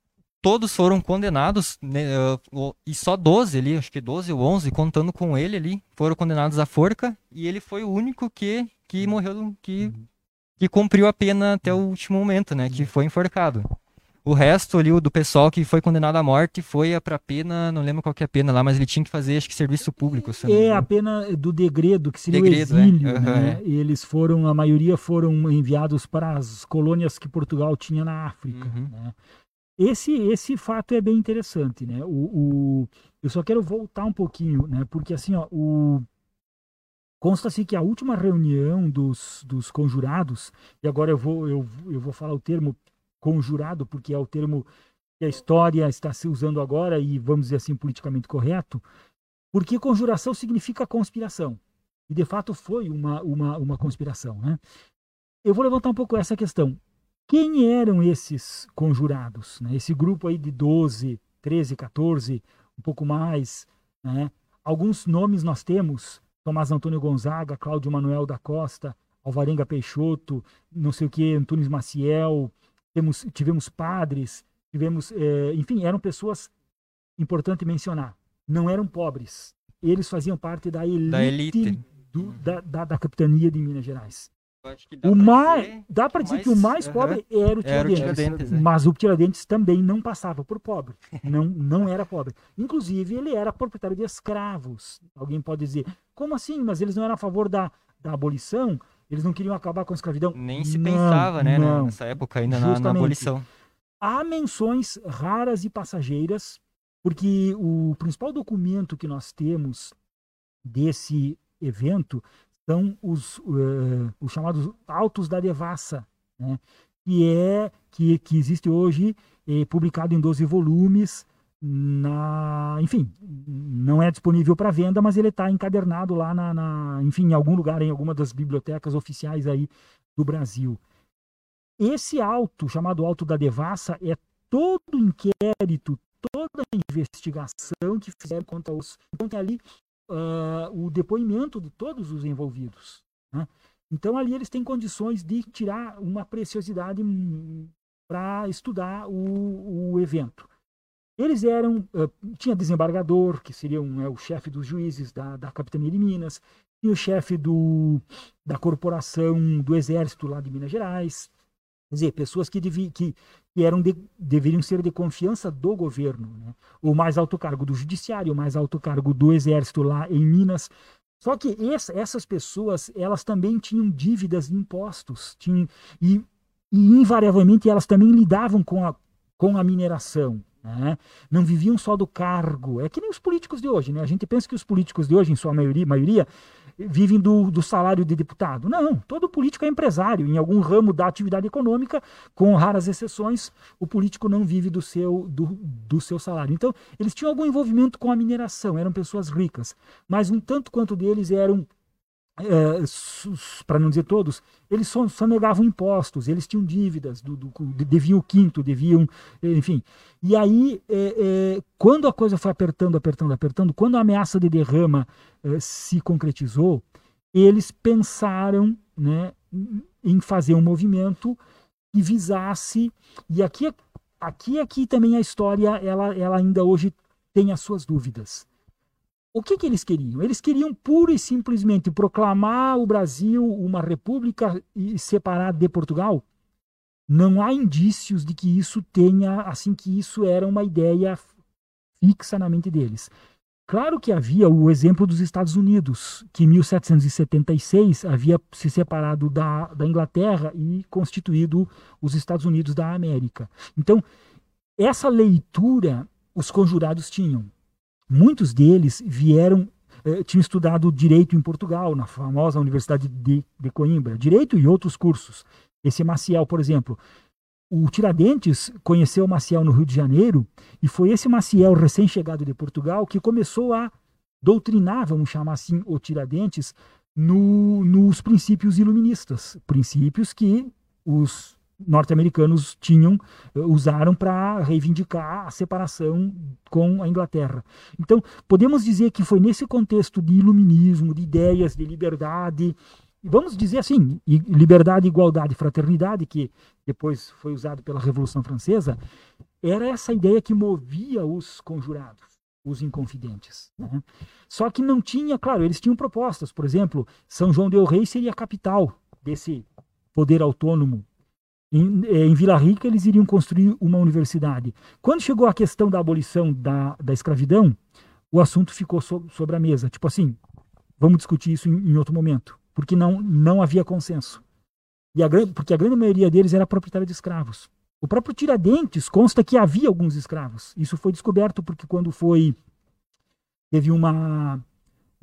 Speaker 2: todos foram condenados, né, o- e só 12 ali, acho que 12 ou 11, contando com ele ali, foram condenados à forca, e ele foi o único que, que morreu, que, que cumpriu a pena até o último momento, né, que foi enforcado. O resto ali, o do pessoal que foi condenado à morte, foi a pra pena, não lembro qual que é a pena lá, mas ele tinha que fazer, acho que serviço público.
Speaker 3: É a pena do degredo, que seria
Speaker 2: Degredo,
Speaker 3: o
Speaker 2: é.
Speaker 3: exílio.
Speaker 2: Aham,
Speaker 3: né?
Speaker 2: é.
Speaker 3: E eles foram, a maioria foram enviados para as colônias que Portugal tinha na África.
Speaker 2: Uhum.
Speaker 3: né? Esse, esse fato é bem interessante, né? O, o- eu só quero voltar um pouquinho, né? Porque assim, ó, o, consta-se que a última reunião dos, dos conjurados, e agora eu vou, eu, eu vou falar o termo conjurado, porque é o termo que a história está se usando agora e vamos dizer assim politicamente correto, porque conjuração significa conspiração. E de fato foi uma, uma, uma conspiração, né? Eu vou levantar um pouco essa questão. Quem eram esses conjurados? Né? Esse grupo aí de 12, 13, 14, um pouco mais. Né? Alguns nomes nós temos: Tomás Antônio Gonzaga, Cláudio Manuel da Costa, Alvarenga Peixoto, não sei o que, Antunes Maciel. Temos, tivemos padres, tivemos. eh, enfim, eram pessoas, importante mencionar, não eram pobres. Eles faziam parte da elite,
Speaker 2: Da elite.
Speaker 3: do- da, da, da capitania de Minas Gerais.
Speaker 2: Eu acho que dá
Speaker 3: O
Speaker 2: pra
Speaker 3: mais,
Speaker 2: dizer-
Speaker 3: dá para dizer
Speaker 2: mais-
Speaker 3: que o mais pobre era o
Speaker 2: Era o
Speaker 3: Tiradentes.
Speaker 2: Tiradentes, é.
Speaker 3: Mas o Tiradentes também não passava por pobre. Não, não era pobre. Inclusive, ele era proprietário de escravos. Alguém pode dizer, como assim? Mas eles não eram a favor da, da abolição? Eles não queriam acabar com a escravidão.
Speaker 2: Nem se
Speaker 3: Não,
Speaker 2: pensava, né,
Speaker 3: não.
Speaker 2: nessa época ainda na, na abolição.
Speaker 3: Há menções raras e passageiras, porque o principal documento que nós temos desse evento são os, eh, os chamados Autos da Devassa, né? que é que, que existe hoje eh, publicado em 12 volumes na enfim não é disponível para venda mas ele está encadernado lá na, na enfim em algum lugar em alguma das bibliotecas oficiais aí do Brasil esse auto chamado auto da devassa é todo inquérito toda investigação que fizeram contra os então tem ali ah, o depoimento de todos os envolvidos né? então ali eles têm condições de tirar uma preciosidade para estudar o, o evento eles eram, uh, tinha desembargador, que seria um, é, o chefe dos juízes da, da capitania de Minas, tinha o chefe do, da corporação do exército lá de Minas Gerais, quer dizer, pessoas que, devi, que, que eram de, deveriam ser de confiança do governo, né? o mais alto cargo do judiciário, o mais alto cargo do exército lá em Minas. Só que essa, essas pessoas, elas também tinham dívidas de impostos, tinham, e, e invariavelmente elas também lidavam com a, com a mineração, né? Não viviam só do cargo. É que nem os políticos de hoje. Né? A gente pensa que os políticos de hoje, em sua maioria, maioria vivem do, do salário de deputado. Não, todo político é empresário. Em algum ramo da atividade econômica, com raras exceções, o político não vive do seu, do, do seu salário. Então, eles tinham algum envolvimento com a mineração, eram pessoas ricas. Mas um tanto quanto deles eram é, para não dizer todos, eles só, só, negavam impostos, eles tinham dívidas, do, do, deviam o quinto, deviam, enfim. E aí, é, é, quando a coisa foi apertando, apertando, apertando, quando a ameaça de derrama se concretizou, eles pensaram né, em fazer um movimento que visasse, e aqui, aqui, aqui também a história, ela, ela ainda hoje tem as suas dúvidas o que, que eles queriam? Eles queriam pura e simplesmente proclamar o Brasil uma república e separar de Portugal? Não há indícios de que isso tenha, assim, que isso era uma ideia fixa na mente deles. Claro que havia o exemplo dos Estados Unidos, que em 1776 havia se separado da, da Inglaterra e constituído os Estados Unidos da América. Então, essa leitura os conjurados tinham. Muitos deles vieram, eh, tinham estudado direito em Portugal, na famosa Universidade de, de Coimbra, direito e outros cursos. Esse Maciel, por exemplo, o Tiradentes conheceu o Maciel no Rio de Janeiro e foi esse Maciel recém-chegado de Portugal que começou a doutrinar, vamos chamar assim, o Tiradentes no, nos princípios iluministas, princípios que os norte-americanos tinham usaram para reivindicar a separação com a Inglaterra. Então, podemos dizer que foi nesse contexto de iluminismo, de ideias de liberdade, vamos dizer assim, liberdade, igualdade, fraternidade, que depois foi usado pela Revolução Francesa, era essa ideia que movia os conjurados, os inconfidentes. Né? Só que não tinha, claro, eles tinham propostas, por exemplo, São João del Rei seria a capital desse poder autônomo em, eh, em, Vila Rica, eles iriam construir uma universidade. Quando chegou a questão da abolição da, da escravidão, o assunto ficou so, sobre a mesa. Tipo assim, vamos discutir isso em, em, outro momento, porque não, não havia consenso. E a, porque a grande maioria deles era proprietária de escravos. O próprio Tiradentes consta que havia alguns escravos. Isso foi descoberto porque quando foi teve uma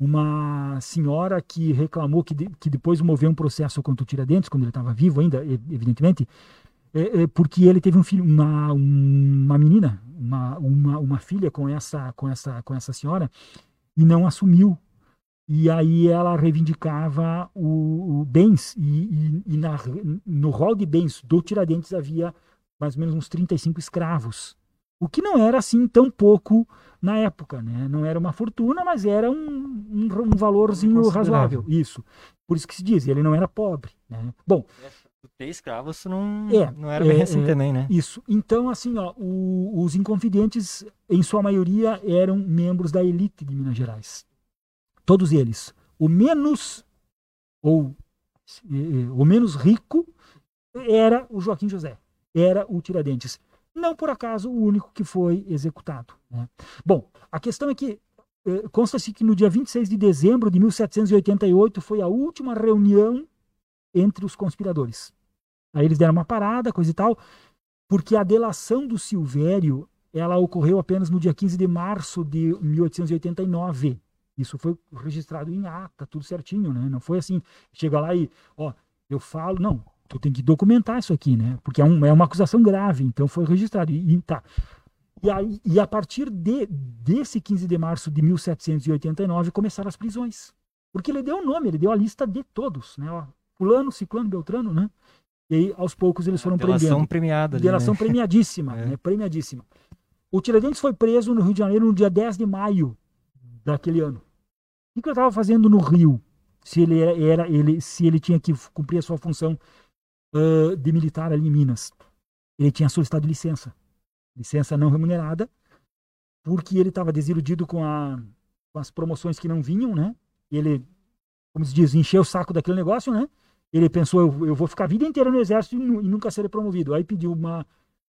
Speaker 3: uma senhora que reclamou que, de, que depois moveu um processo contra o Tiradentes, quando ele estava vivo ainda, evidentemente, é, é porque ele teve um filho, uma, uma menina, uma, uma, uma filha com essa, com, essa, com essa senhora, e não assumiu. E aí ela reivindicava o, o bens, e, e, e na, no rol de bens do Tiradentes havia mais ou menos uns 35 escravos. O que não era assim tão pouco na época, né? Não era uma fortuna, mas era um, um, um valorzinho razoável. Isso. Por isso que se diz, ele não era pobre, né? Bom,
Speaker 2: ter escravos não, é, não era bem é, assim é, também, né?
Speaker 3: Isso. Então, assim, ó, o, os inconfidentes, em sua maioria, eram membros da elite de Minas Gerais. Todos eles. O menos, ou o menos rico, era o Joaquim José. Era o Tiradentes não por acaso o único que foi executado. Né? Bom, a questão é que eh, consta-se que no dia 26 de dezembro de 1788 foi a última reunião entre os conspiradores. Aí eles deram uma parada, coisa e tal, porque a delação do Silvério ela ocorreu apenas no dia 15 de março de 1889. Isso foi registrado em ata, tudo certinho, né? Não foi assim, chega lá e, ó, eu falo, não, tu tem que documentar isso aqui, né? Porque é, um, é uma acusação grave, então foi registrado. E, e tá. E, aí, e a partir de, desse 15 de março de 1789 começaram as prisões. Porque ele deu o nome, ele deu a lista de todos, né? Ó, fulano, ciclano, beltrano, né? E aí, aos poucos, eles foram
Speaker 2: Delação
Speaker 3: prendendo.
Speaker 2: premiada ali,
Speaker 3: Delação
Speaker 2: né?
Speaker 3: premiadíssima,
Speaker 2: É.
Speaker 3: né? Premiadíssima. O Tiradentes foi preso no Rio de Janeiro no dia 10 de maio daquele ano. O que ele estava fazendo no Rio? Se ele era- ele, se ele tinha que cumprir a sua função ãh, de militar ali em Minas. Ele tinha solicitado licença. Licença não remunerada, porque ele estava desiludido com, a, com as promoções que não vinham, né? Ele, como se diz, encheu o saco daquele negócio, né? Ele pensou, eu, eu vou ficar a vida inteira no exército e, e nunca serei promovido. Aí pediu uma,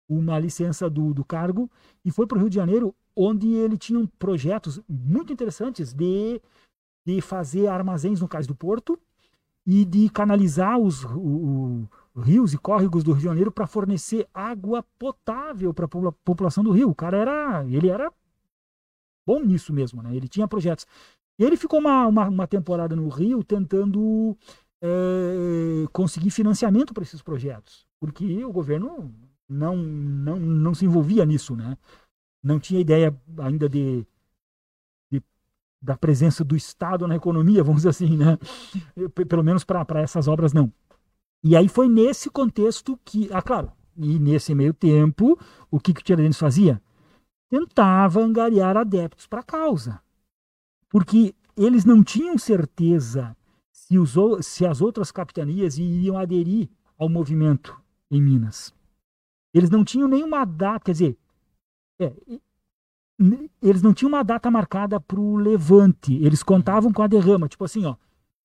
Speaker 3: uma licença do, do cargo e foi para o Rio de Janeiro, onde ele tinha projetos muito interessantes de, de fazer armazéns no cais do Porto e de canalizar os o- rios e córregos do Rio de Janeiro para fornecer água potável para a população do Rio. O cara era, ele era bom nisso mesmo, né? Ele tinha projetos. E ele ficou uma, uma, uma temporada no Rio tentando eh, conseguir financiamento para esses projetos, porque o governo não, não, não se envolvia nisso, né? Não tinha ideia ainda de, da presença do Estado na economia, vamos dizer assim, né? Pelo menos para essas obras, não. E aí foi nesse contexto que, ah, claro, e nesse meio tempo, o que, que o Tiradentes fazia? Tentava angariar adeptos para a causa. Porque eles não tinham certeza se, os, se as outras capitanias iriam aderir ao movimento em Minas. Eles não tinham nenhuma data, quer dizer, é, eles não tinham uma data marcada para o levante. Eles contavam com a derrama, tipo assim, ó.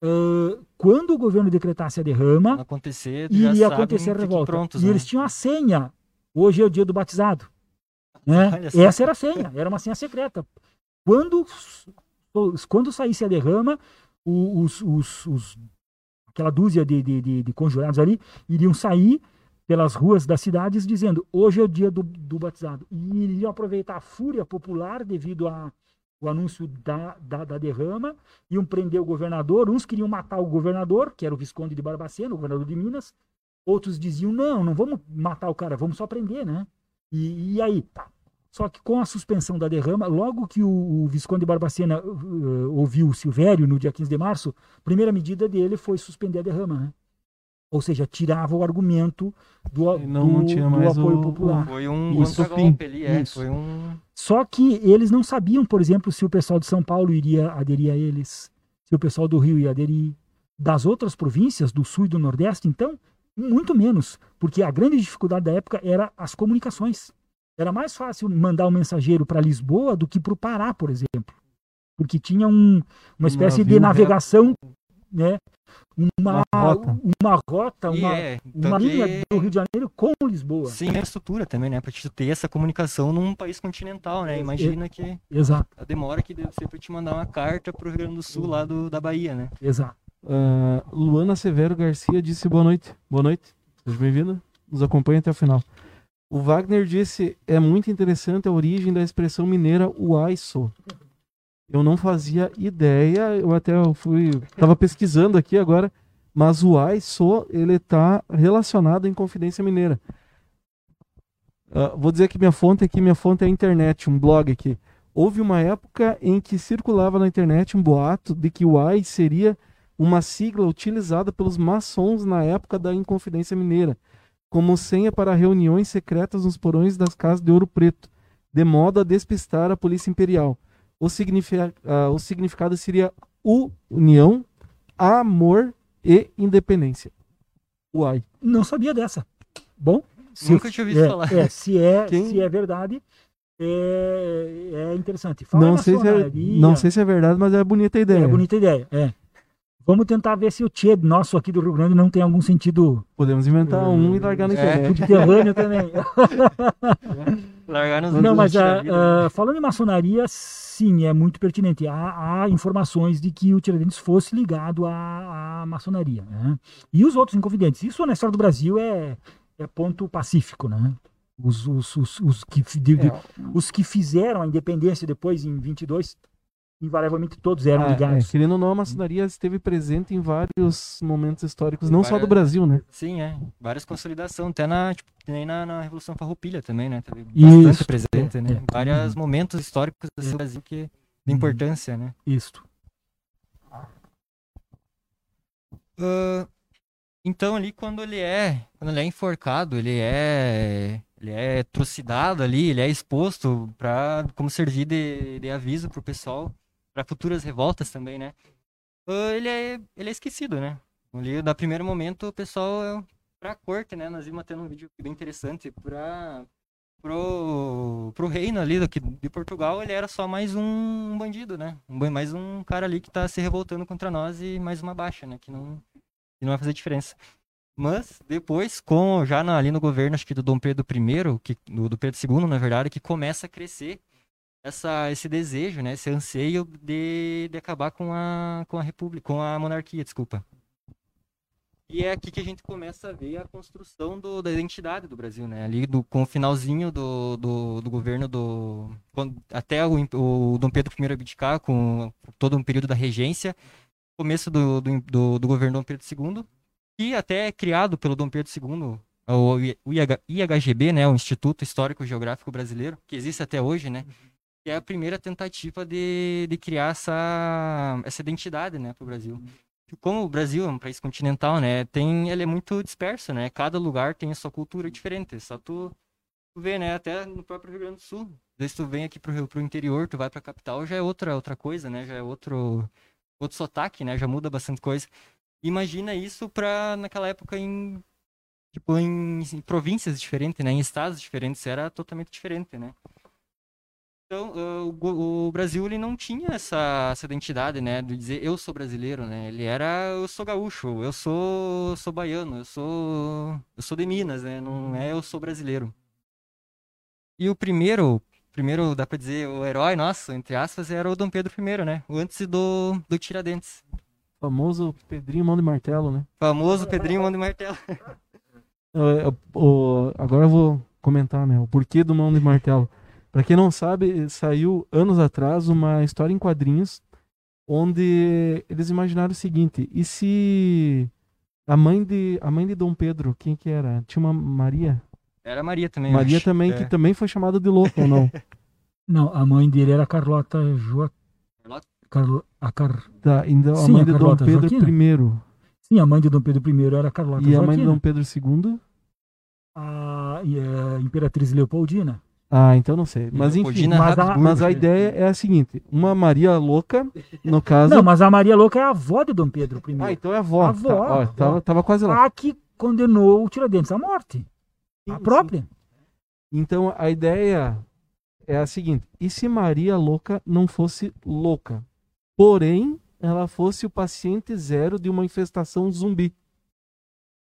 Speaker 3: Ãh, quando o governo decretasse a derrama,
Speaker 2: acontecer,
Speaker 3: iria acontecer a
Speaker 2: fiquem
Speaker 3: revolta.
Speaker 2: Prontos,
Speaker 3: e
Speaker 2: né?
Speaker 3: eles tinham a senha. Hoje é o dia do batizado. Né? Essa era a senha, era uma senha secreta. Quando, quando saísse a derrama, os, os- os- aquela dúzia de, de, de- de conjurados ali iriam sair pelas ruas das cidades dizendo hoje é o dia do, do batizado. E iriam aproveitar a fúria popular devido a, o anúncio da, da, da derrama, iam prender o governador, uns queriam matar o governador, que era o Visconde de Barbacena, o governador de Minas, outros diziam, não, não vamos matar o cara, vamos só prender, né? E, e aí, tá. Só que com a suspensão da derrama, logo que o, o Visconde de Barbacena uh, ouviu o Silvério no dia 15 de março, a primeira medida dele foi suspender a derrama, né? Ou seja, tirava o argumento do,
Speaker 1: não-
Speaker 3: do-
Speaker 1: não tinha
Speaker 3: do
Speaker 1: mais
Speaker 3: apoio
Speaker 1: o-
Speaker 3: popular.
Speaker 2: Foi um
Speaker 1: Isso,
Speaker 2: ali, é.
Speaker 3: Isso.
Speaker 2: Foi um.
Speaker 3: Só que eles não sabiam, por exemplo, se o pessoal de São Paulo iria aderir a eles, se o pessoal do Rio ia aderir. Das outras províncias, do Sul e do Nordeste, então, muito menos, porque a grande dificuldade da época era as comunicações. Era mais fácil mandar um mensageiro para Lisboa do que para o Pará, por exemplo, porque tinha um- uma espécie de
Speaker 1: navio,
Speaker 3: navegação, né? Uma,
Speaker 1: Uma rota.
Speaker 3: uma rota, uma,
Speaker 2: é,
Speaker 3: uma
Speaker 2: tanto
Speaker 3: linha
Speaker 2: que-
Speaker 3: do Rio de Janeiro com Lisboa.
Speaker 2: Sim, a estrutura também, né? Pra te ter essa comunicação num país continental, né? Imagina que
Speaker 3: Exato,
Speaker 2: a demora que deve ser pra te mandar uma carta pro Rio Grande do Sul, lá do, da Bahia, né?
Speaker 3: exato.
Speaker 1: Ah, Luana Severo Garcia disse boa noite. Boa noite. Seja bem-vinda. Nos acompanhe até o final. O Wagner disse: é muito interessante a origem da expressão mineira uaiso. Eu não fazia ideia, eu até fui. Tava pesquisando aqui agora, mas o uaiso ele tá relacionado em Confidência Mineira. Ah, vou dizer que minha fonte aqui, minha fonte é a internet, um blog aqui. Houve uma época em que circulava na internet um boato de que o AI seria uma sigla utilizada pelos maçons na época da Inconfidência Mineira, como senha para reuniões secretas nos porões das casas de Ouro Preto, de modo a despistar a Polícia Imperial. O, signifi- ah, o significado seria união, amor e independência. Uai.
Speaker 3: Não sabia dessa. Bom, se
Speaker 2: Nunca tinha ouvido
Speaker 3: é,
Speaker 2: falar.
Speaker 3: é, se é,
Speaker 1: Quem-
Speaker 3: se é verdade, é, é interessante. Fala
Speaker 1: Não sei, se é, não sei se é verdade, mas é bonita a ideia.
Speaker 3: É bonita ideia, é. Vamos tentar ver se o Tchê nosso aqui do Rio Grande não tem algum sentido
Speaker 1: Podemos inventar um e largar na
Speaker 2: É.
Speaker 3: subterrâneo também.
Speaker 2: Largar nos
Speaker 3: Não, mas
Speaker 2: tira
Speaker 3: ah, ah, falando em maçonaria, sim, é muito pertinente. Há, há informações de que o Tiradentes fosse ligado à, à maçonaria. né? E os outros inconfidentes. Isso na história do Brasil é, é ponto pacífico, né? Os, os, os, os que, de- de-
Speaker 1: É,
Speaker 3: os que fizeram a independência depois, em 22, invariavelmente todos eram
Speaker 1: Ah, é,
Speaker 3: ligados.
Speaker 1: querendo ou não, a maçonaria esteve presente em vários momentos históricos, não só do
Speaker 2: Várias-
Speaker 1: Brasil, né?
Speaker 2: Sim, é. Várias consolidações, até na, tipo, nem na, na Revolução Farroupilha também, né? Teve
Speaker 3: Isso,
Speaker 2: bastante presente,
Speaker 3: é,
Speaker 2: né?
Speaker 3: é.
Speaker 2: Vários
Speaker 3: Uhum.
Speaker 2: momentos históricos assim, do Brasil que de
Speaker 3: Uhum.
Speaker 2: importância, né?
Speaker 3: Isto.
Speaker 2: Ah, então ali quando ele é, quando ele é enforcado, ele é, ele é trucidado ali, ele é exposto para como servir de, de aviso pro pessoal, para futuras revoltas também, né? Ele é, ele é esquecido, né? Ali, da primeiro momento, o pessoal é pra corte, né? Nós vimos até num vídeo bem interessante para pro, pro reino ali do, que- de Portugal, ele era só mais um bandido, né? Um, mais um cara ali que tá se revoltando contra nós e mais uma baixa, né? Que não, que não vai fazer diferença. Mas depois, com já na- ali no governo, acho que do Dom Pedro I, que, do, do Pedro II, na verdade, que começa a crescer essa, esse desejo, né? Esse anseio de, de acabar com a, com a república, com a monarquia, desculpa. E é aqui que a gente começa a ver a construção do- da identidade do Brasil, né? Ali do, com o finalzinho do, do, do governo do. quando- até o, o Dom Pedro I abdicar, com todo um período da regência, começo do, do, do, governo Dom Pedro II, que até criado pelo Dom Pedro II, o IH IHGB, né? O Instituto Histórico Geográfico Brasileiro, que existe até hoje, né? Que é a primeira tentativa de, de criar essa, essa identidade, né, para o Brasil como o Brasil é um país continental, né, tem, ele é muito disperso, né, cada lugar tem a sua cultura diferente, só tu, tu vê, né, até no próprio Rio Grande do Sul, às vezes tu vem aqui pro, Rio- pro interior, tu vai pra capital, já é outra, outra coisa, né, já é outro, outro sotaque, né, já muda bastante coisa. Imagina isso pra, naquela época, em, tipo, em, em províncias diferentes, né, em estados diferentes, era totalmente diferente, né. Então, ah, o, o Brasil ele não tinha essa, essa identidade, né, de dizer eu sou brasileiro, né? Ele era eu sou gaúcho, eu sou sou baiano, eu sou eu sou de Minas, né? Não é eu sou brasileiro. E o primeiro, primeiro dá pra dizer o herói nosso, entre aspas, era o Dom Pedro I, né? O antes do do Tiradentes.
Speaker 1: Famoso Pedrinho Mão de Martelo, né?
Speaker 2: Famoso Pedrinho Mão de Martelo.
Speaker 1: É, o- agora eu vou comentar, né? O porquê do Mão de Martelo. Pra quem não sabe, saiu anos atrás uma história em quadrinhos onde eles imaginaram o seguinte: e se a mãe de a mãe de Dom Pedro, quem que era? Tinha uma Maria?
Speaker 2: Era Maria também.
Speaker 1: Maria
Speaker 2: acho.
Speaker 1: também,
Speaker 2: É.
Speaker 1: que também foi chamada de louca ou não?
Speaker 3: Não, a mãe dele era Carlota Joaquim.
Speaker 2: Carlota?
Speaker 3: Carlo... A Car...
Speaker 1: Tá, então a
Speaker 3: Sim,
Speaker 1: mãe
Speaker 3: a
Speaker 1: de Dom
Speaker 3: Carlota
Speaker 1: Pedro
Speaker 3: Joaquina.
Speaker 1: I
Speaker 3: Sim, a mãe de Dom Pedro I era Carlota
Speaker 1: e a mãe de
Speaker 3: Joaquina.
Speaker 1: Dom Pedro II.
Speaker 3: A, e a Imperatriz Leopoldina.
Speaker 1: Ah, então não sei. Mas enfim,
Speaker 2: Leopoldina
Speaker 3: mas a-
Speaker 1: mas a ideia é a seguinte: uma Maria louca, no caso.
Speaker 3: Não, mas a Maria Louca é a avó de Dom Pedro I.
Speaker 1: Ah, então é a avó.
Speaker 3: A avó,
Speaker 1: Tá, ó,
Speaker 3: a.
Speaker 1: Tava, tava quase lá.
Speaker 3: A que condenou o Tiradentes à morte. A
Speaker 1: Sim,
Speaker 3: própria.
Speaker 1: Então a ideia é a seguinte: e se Maria louca não fosse louca? Porém, ela fosse o paciente zero de uma infestação zumbi.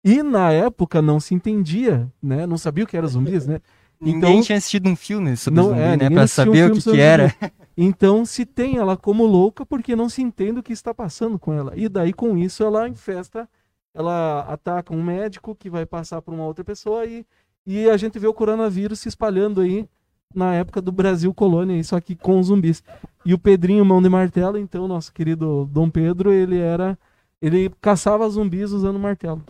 Speaker 1: E na época não se entendia, né? Não sabia o que era zumbis, né?
Speaker 2: Ninguém
Speaker 1: Então-
Speaker 2: tinha assistido um filme sobre
Speaker 1: Não,
Speaker 2: zumbi,
Speaker 1: é,
Speaker 2: né?
Speaker 1: ninguém
Speaker 2: Pra
Speaker 1: assistiu um
Speaker 2: saber o que, que era.
Speaker 1: Então se tem ela como louca porque não se entende o que está passando com ela. E daí com isso ela infesta, ela ataca um médico que vai passar para uma outra pessoa e, e a gente vê o coronavírus se espalhando aí na época do Brasil colônia, isso aqui com zumbis. E o Pedrinho Mão de Martelo, então, nosso querido Dom Pedro, ele era ele caçava zumbis usando martelo.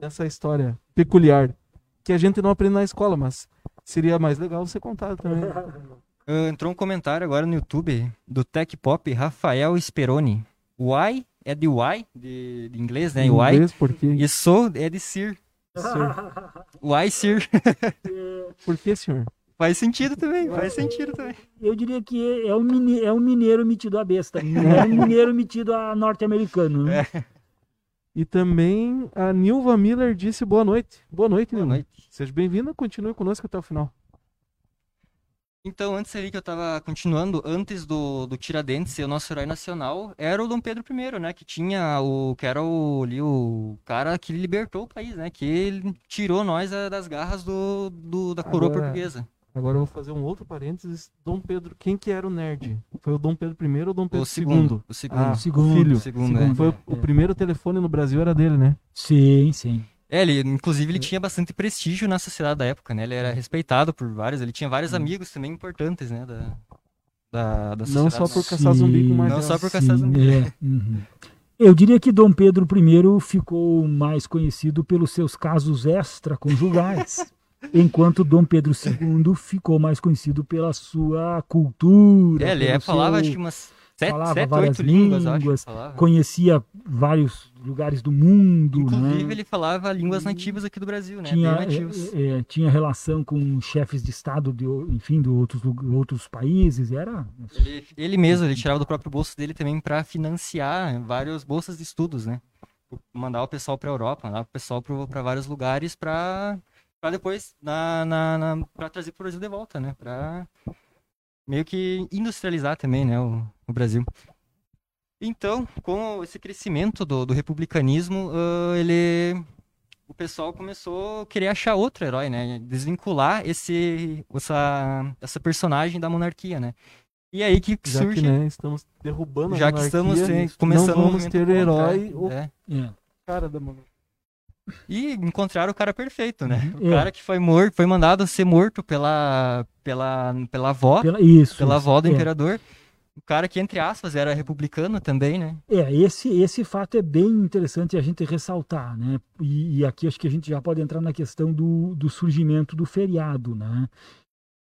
Speaker 1: Nessa história peculiar que a gente não aprende na escola, mas seria mais legal você contar também.
Speaker 2: Ah, entrou um comentário agora no YouTube do Tech Pop Rafael Speroni. Why é de why, de, de inglês, né?
Speaker 1: Em
Speaker 2: Why.
Speaker 1: inglês, porque
Speaker 2: E sou é de Sir. Why Sir?
Speaker 1: Por que, senhor?
Speaker 2: faz sentido também, faz sentido também.
Speaker 3: Eu diria que é um, mine... é um mineiro metido a besta. É um mineiro metido a norte-americano. Né?
Speaker 1: E também a Nilva Miller disse boa noite. Boa noite,
Speaker 2: Boa
Speaker 1: Nilva.
Speaker 2: noite.
Speaker 1: Seja bem-vinda, continue conosco até o final.
Speaker 2: Então, antes ali que eu tava continuando, antes do, do Tiradentes ser o nosso herói nacional, era o Dom Pedro I, né? Que tinha o. que era o, ali, o cara que libertou o país, né? Que ele tirou nós eh, das garras do, do- da coroa
Speaker 1: Agora-
Speaker 2: portuguesa.
Speaker 1: Agora eu vou fazer um outro parênteses. Dom Pedro, quem que era o nerd? Foi o Dom Pedro I ou o Dom Pedro
Speaker 2: O segundo. O segundo.
Speaker 1: Ah,
Speaker 3: Segundo.
Speaker 1: o filho.
Speaker 2: O segundo, é.
Speaker 1: Foi o, o primeiro telefone no Brasil era dele, né?
Speaker 3: Sim, sim.
Speaker 2: É, ele, inclusive, ele tinha bastante prestígio na sociedade da época, né? Ele era respeitado por vários, ele tinha vários amigos também importantes, né? Da, da, da
Speaker 1: Não
Speaker 2: sociedade.
Speaker 1: só por caçar zumbi com
Speaker 3: Sim.
Speaker 1: uma
Speaker 2: Não só por caçar
Speaker 3: Sim,
Speaker 2: zumbi.
Speaker 3: é, uhum. Eu diria que Dom Pedro I ficou mais conhecido pelos seus casos extraconjugais, enquanto Dom Pedro II ficou mais conhecido pela sua cultura.
Speaker 2: É, ele é, falava,
Speaker 3: seu-
Speaker 2: acho que umas sete,
Speaker 3: falava
Speaker 2: sete
Speaker 3: várias
Speaker 2: oito línguas,
Speaker 3: línguas, conhecia vários lugares do mundo,
Speaker 2: Inclusive,
Speaker 3: né?
Speaker 2: ele falava línguas nativas aqui do Brasil, né?
Speaker 3: tinha,
Speaker 2: nativos.
Speaker 3: é, é, tinha relação com chefes de estado de, enfim, de outros, outros países, era
Speaker 2: Ele, ele mesmo, ele tirava do próprio bolso dele também para financiar várias bolsas de estudos, né? Mandar o pessoal para Europa, mandar o pessoal para vários lugares para para depois na, na, na para trazer pro Brasil de volta, né? Para meio que industrializar também, né, o, o Brasil. Então, com esse crescimento do, do republicanismo, ah, ele o pessoal começou a querer achar outro herói, né? Desvincular esse essa essa personagem da monarquia, né? E aí que
Speaker 1: Já
Speaker 2: surge
Speaker 1: que né, estamos derrubando a
Speaker 2: já que
Speaker 1: monarquia,
Speaker 2: estamos eh,
Speaker 1: isso,
Speaker 2: começando
Speaker 1: não vamos ter herói
Speaker 2: é,
Speaker 1: o
Speaker 2: é.
Speaker 3: é,
Speaker 1: cara da monarquia.
Speaker 2: E encontraram o cara perfeito, né? O
Speaker 3: É.
Speaker 2: cara que foi morto, foi mandado ser morto pela pela pela avó, pela,
Speaker 3: pela, isso, isso,
Speaker 2: avó do
Speaker 3: é.
Speaker 2: imperador. O cara que entre aspas era republicano também, né?
Speaker 3: É, esse, esse fato é bem interessante a gente ressaltar, né? E, e aqui acho que a gente já pode entrar na questão do, do surgimento do feriado, né?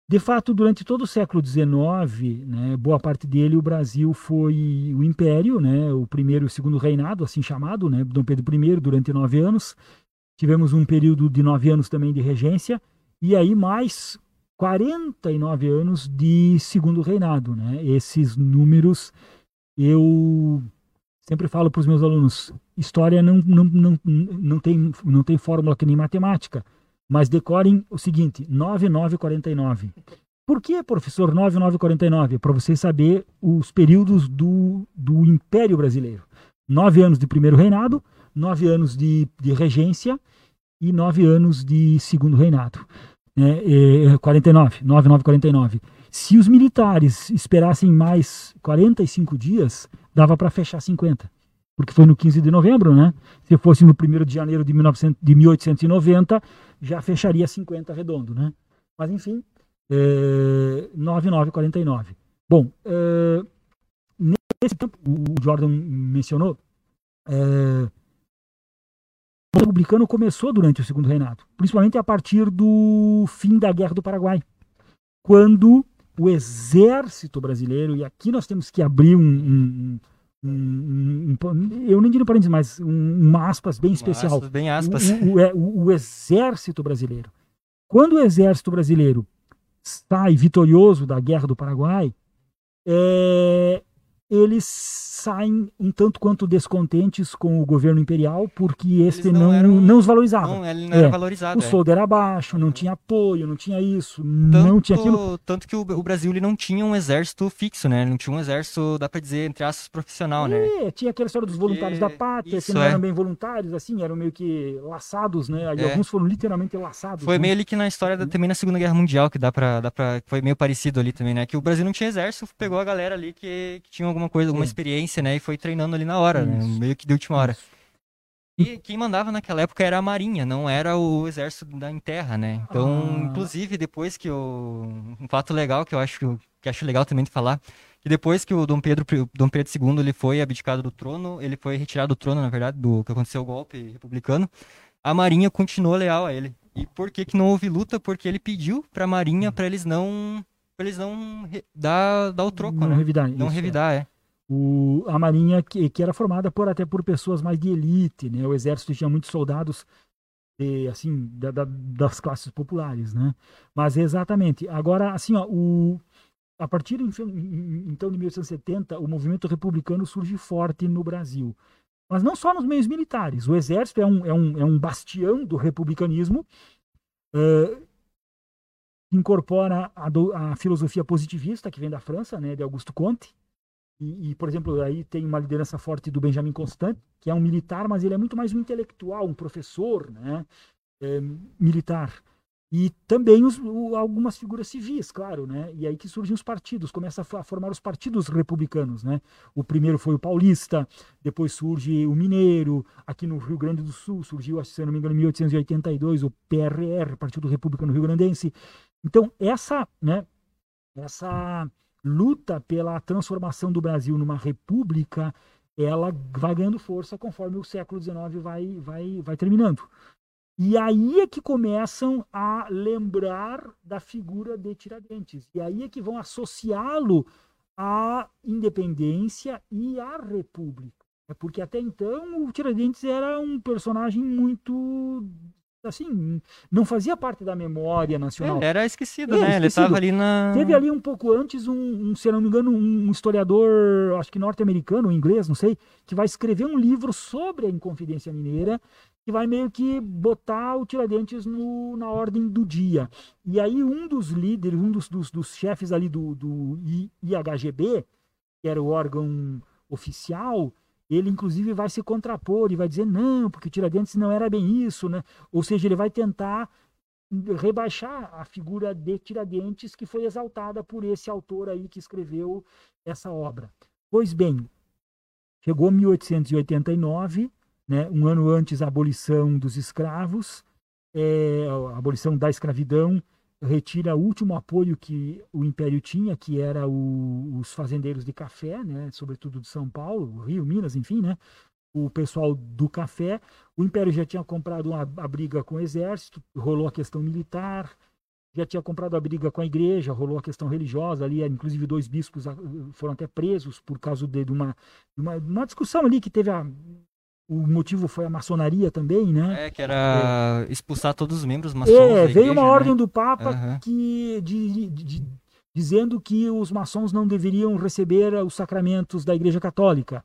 Speaker 3: De fato, durante todo o século XIX, né, boa parte dele, o Brasil foi o Império, né, o primeiro e o segundo reinado, assim chamado, né, Dom Pedro I, durante nove anos. Tivemos um período de nove anos também de regência, e aí mais 49 anos de segundo reinado. Né? Esses números eu sempre falo para os meus alunos: história não, não, não, não, tem, não tem fórmula que nem matemática, mas decorem o seguinte: 9949. Por que, professor, 9949? Para você saber os períodos do, do Império Brasileiro. Nove anos de primeiro reinado, nove anos de, de regência e nove anos de segundo reinado. Né? É, 49, 9949. Se os militares esperassem mais 45 dias, dava para fechar 50. Porque foi no 15 de novembro, né? Se fosse no 1 de janeiro de, 1900, de 1890, já fecharia 50 redondo, né? Mas enfim, é, 9949. Bom, é, nesse tempo, o Jordan mencionou, é, o republicano começou durante o segundo reinado, principalmente a partir do fim da Guerra do Paraguai, quando o exército brasileiro, e aqui nós temos que abrir um, um, um, um- um- eu nem diria parênteses, mas um, uma aspas bem especial.
Speaker 2: Aspas, bem aspas.
Speaker 3: O, o- é, o- o exército brasileiro. Quando o exército brasileiro sai vitorioso da Guerra do Paraguai, é, eles saem um tanto quanto descontentes com o governo imperial, porque este
Speaker 2: não
Speaker 3: não,
Speaker 2: eram-
Speaker 3: não os valorizava.
Speaker 2: Não, ele não
Speaker 3: É.
Speaker 2: era valorizado.
Speaker 3: o
Speaker 2: é.
Speaker 3: soldo era baixo, não tinha apoio, não tinha isso,
Speaker 2: Tanto,
Speaker 3: não tinha aquilo.
Speaker 2: tanto que o, o Brasil ele não tinha um exército fixo, né? Ele Não tinha um exército, dá pra dizer, entre aspas, profissional, né?
Speaker 3: É, tinha aquela história dos voluntários da pátria,
Speaker 2: isso,
Speaker 3: que não
Speaker 2: é.
Speaker 3: eram bem voluntários, assim, eram meio que laçados, né? E
Speaker 2: É.
Speaker 3: alguns foram literalmente laçados.
Speaker 2: Foi
Speaker 3: né?
Speaker 2: meio ali que na história da- também na Segunda Guerra Mundial, que dá pra, dá pra. Foi meio parecido ali também, né? Que o Brasil não tinha exército, pegou a galera ali que, que tinha alguma coisa, alguma
Speaker 3: É.
Speaker 2: experiência, né? E foi treinando ali na hora, né? Meio que de última hora. E quem mandava naquela época era a Marinha, não era o exército da terra, né? Então,
Speaker 3: Ah.
Speaker 2: inclusive, depois que o. Um fato legal que eu acho que acho legal também de falar, que depois que o Dom Pedro, Dom Pedro II ele foi abdicado do trono, ele foi retirado do trono, na verdade, do que aconteceu o golpe republicano, a Marinha continuou leal a ele. E por que, que não houve luta? Porque ele pediu pra Marinha para eles não. Pra eles não dar, dar o troco,
Speaker 3: não
Speaker 2: né?
Speaker 3: revidar.
Speaker 2: Não
Speaker 3: isso, é.
Speaker 2: revidar, é.
Speaker 3: o, a marinha que, que era formada por até por pessoas mais de elite, né? O exército tinha muitos soldados eh, assim da- da- das classes populares, né? Mas exatamente. Agora, assim, ó, o a partir enfim, então de 1870, o movimento republicano surge forte no Brasil. Mas não só nos meios militares. O exército é um, é um, é um bastião do republicanismo, que incorpora a, do- a filosofia positivista, que vem da França, né, de Augusto Comte, e, e, por exemplo, aí tem uma liderança forte do Benjamin Constant, que é um militar, mas ele é muito mais um intelectual, um professor, né, é, militar. E também os, o, algumas figuras civis, claro, né? E aí que surgem os partidos, começa a, formar os partidos republicanos, né? O primeiro foi o paulista, depois surge o mineiro, aqui no Rio Grande do Sul surgiu, se não me engano, em 1882, o PRR, Partido Republicano Rio Grandense. Então, essa, né, essa luta pela transformação do Brasil numa república, ela vai ganhando força conforme o século XIX vai, vai, vai terminando. E aí é que começam a lembrar da figura de Tiradentes. E aí é que vão associá-lo à independência e à república. É porque até então o Tiradentes era um personagem muito assim, não fazia parte da memória nacional.
Speaker 2: Ele era esquecido, é, né? Esquecido. Ele estava ali na.
Speaker 3: Teve ali um pouco antes, um, um, se não me engano, um historiador, acho que norte-americano, inglês, não sei, que vai escrever um livro sobre a Inconfidência Mineira que vai meio que botar o Tiradentes no, na ordem do dia. E aí um dos líderes, um dos, dos, dos chefes ali do, do IHGB, que era o órgão oficial, ele inclusive vai se contrapor e vai dizer não, porque o Tiradentes não era bem isso, né? Ou seja, ele vai tentar rebaixar a figura de Tiradentes que foi exaltada por esse autor aí que escreveu essa obra. Pois bem, chegou 1889, né, um ano antes a abolição dos escravos, é, a abolição da escravidão, retira o último apoio que o Império tinha, que era o, os fazendeiros de café, né, sobretudo de São Paulo, Rio, Minas, enfim, né, o pessoal do café. O Império já tinha comprado uma, a briga com o exército, rolou a questão militar, já tinha comprado a briga com a igreja, rolou a questão religiosa ali, inclusive dois bispos ah, foram até presos por causa de, de uma, de uma, uma discussão ali que teve a, o motivo foi a maçonaria também, né?
Speaker 2: É, que era é. expulsar todos os membros maçons. É,
Speaker 3: veio
Speaker 2: igreja,
Speaker 3: uma ordem né? do Papa uhum. que, de, de, de, dizendo que os maçons não deveriam receber os sacramentos da Igreja Católica.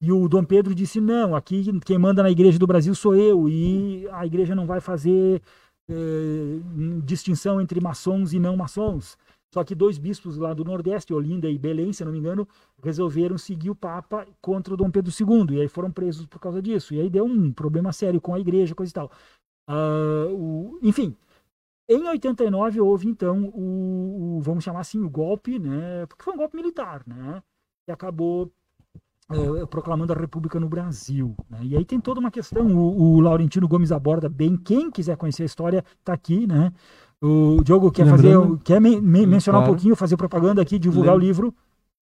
Speaker 3: E o Dom Pedro disse: não, aqui quem manda na Igreja do Brasil sou eu, e a Igreja não vai fazer eh, distinção entre maçons e não maçons. Só que dois bispos lá do Nordeste, Olinda e Belém, se não me engano, resolveram seguir o Papa contra o Dom Pedro II. E aí foram presos por causa disso. E aí deu um problema sério com a igreja, coisa e tal. Uh, o, enfim, em 89 houve então o, o, vamos chamar assim, o golpe, né? Porque foi um golpe militar, né? Que acabou é, proclamando a República no Brasil. Né? E aí tem toda uma questão. O, o Laurentino Gomes aborda bem. Quem quiser conhecer a história, está aqui, né? O Diogo quer fazer, quer me, me, mencionar claro. um pouquinho, fazer propaganda aqui, divulgar o livro.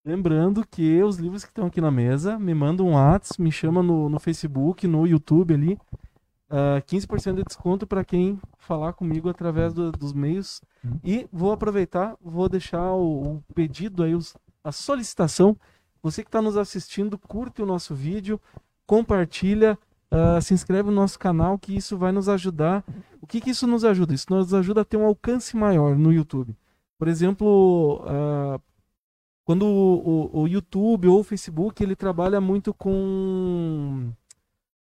Speaker 1: Lembrando que os livros que estão aqui na mesa, me mandam um WhatsApp, me chama no, no Facebook, no YouTube ali. Uh, ah, 15% de desconto para quem falar comigo através do, dos meios. Uhum. E vou aproveitar, vou deixar o, o pedido aí, os, a solicitação. Você que está nos assistindo, curte o nosso vídeo, compartilha, uh, se inscreve no nosso canal, que isso vai nos ajudar. O que, que isso nos ajuda? Isso nos ajuda a ter um alcance maior no YouTube. Por exemplo, uh, quando o, o, o, YouTube ou o Facebook ele trabalha muito com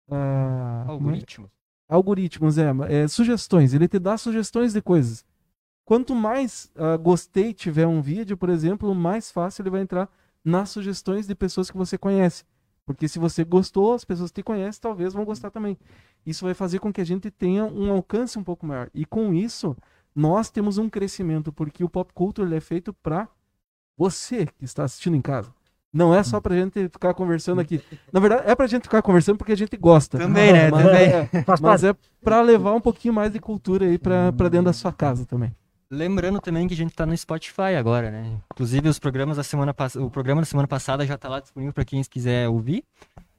Speaker 2: uh, algoritmos.
Speaker 1: Algoritmos, é, é, sugestões. Ele te dá sugestões de coisas. Quanto mais uh, gostei tiver um vídeo, por exemplo, mais fácil ele vai entrar nas sugestões de pessoas que você conhece. Porque se você gostou, as pessoas que te conhecem talvez vão gostar também. Isso vai fazer com que a gente tenha um alcance um pouco maior. E com isso, nós temos um crescimento, porque o pop culture é feito para você que está assistindo em casa. Não é só pra gente ficar conversando aqui. Na verdade, é pra gente ficar conversando porque a gente gosta.
Speaker 2: Também, né?
Speaker 1: Mas,
Speaker 2: também.
Speaker 1: É, mas é pra levar um pouquinho mais de cultura aí pra, pra dentro da sua casa também.
Speaker 2: Lembrando também que a gente está no Spotify agora, né? Inclusive os programas da semana passada, o programa da semana passada já está lá disponível para quem quiser ouvir.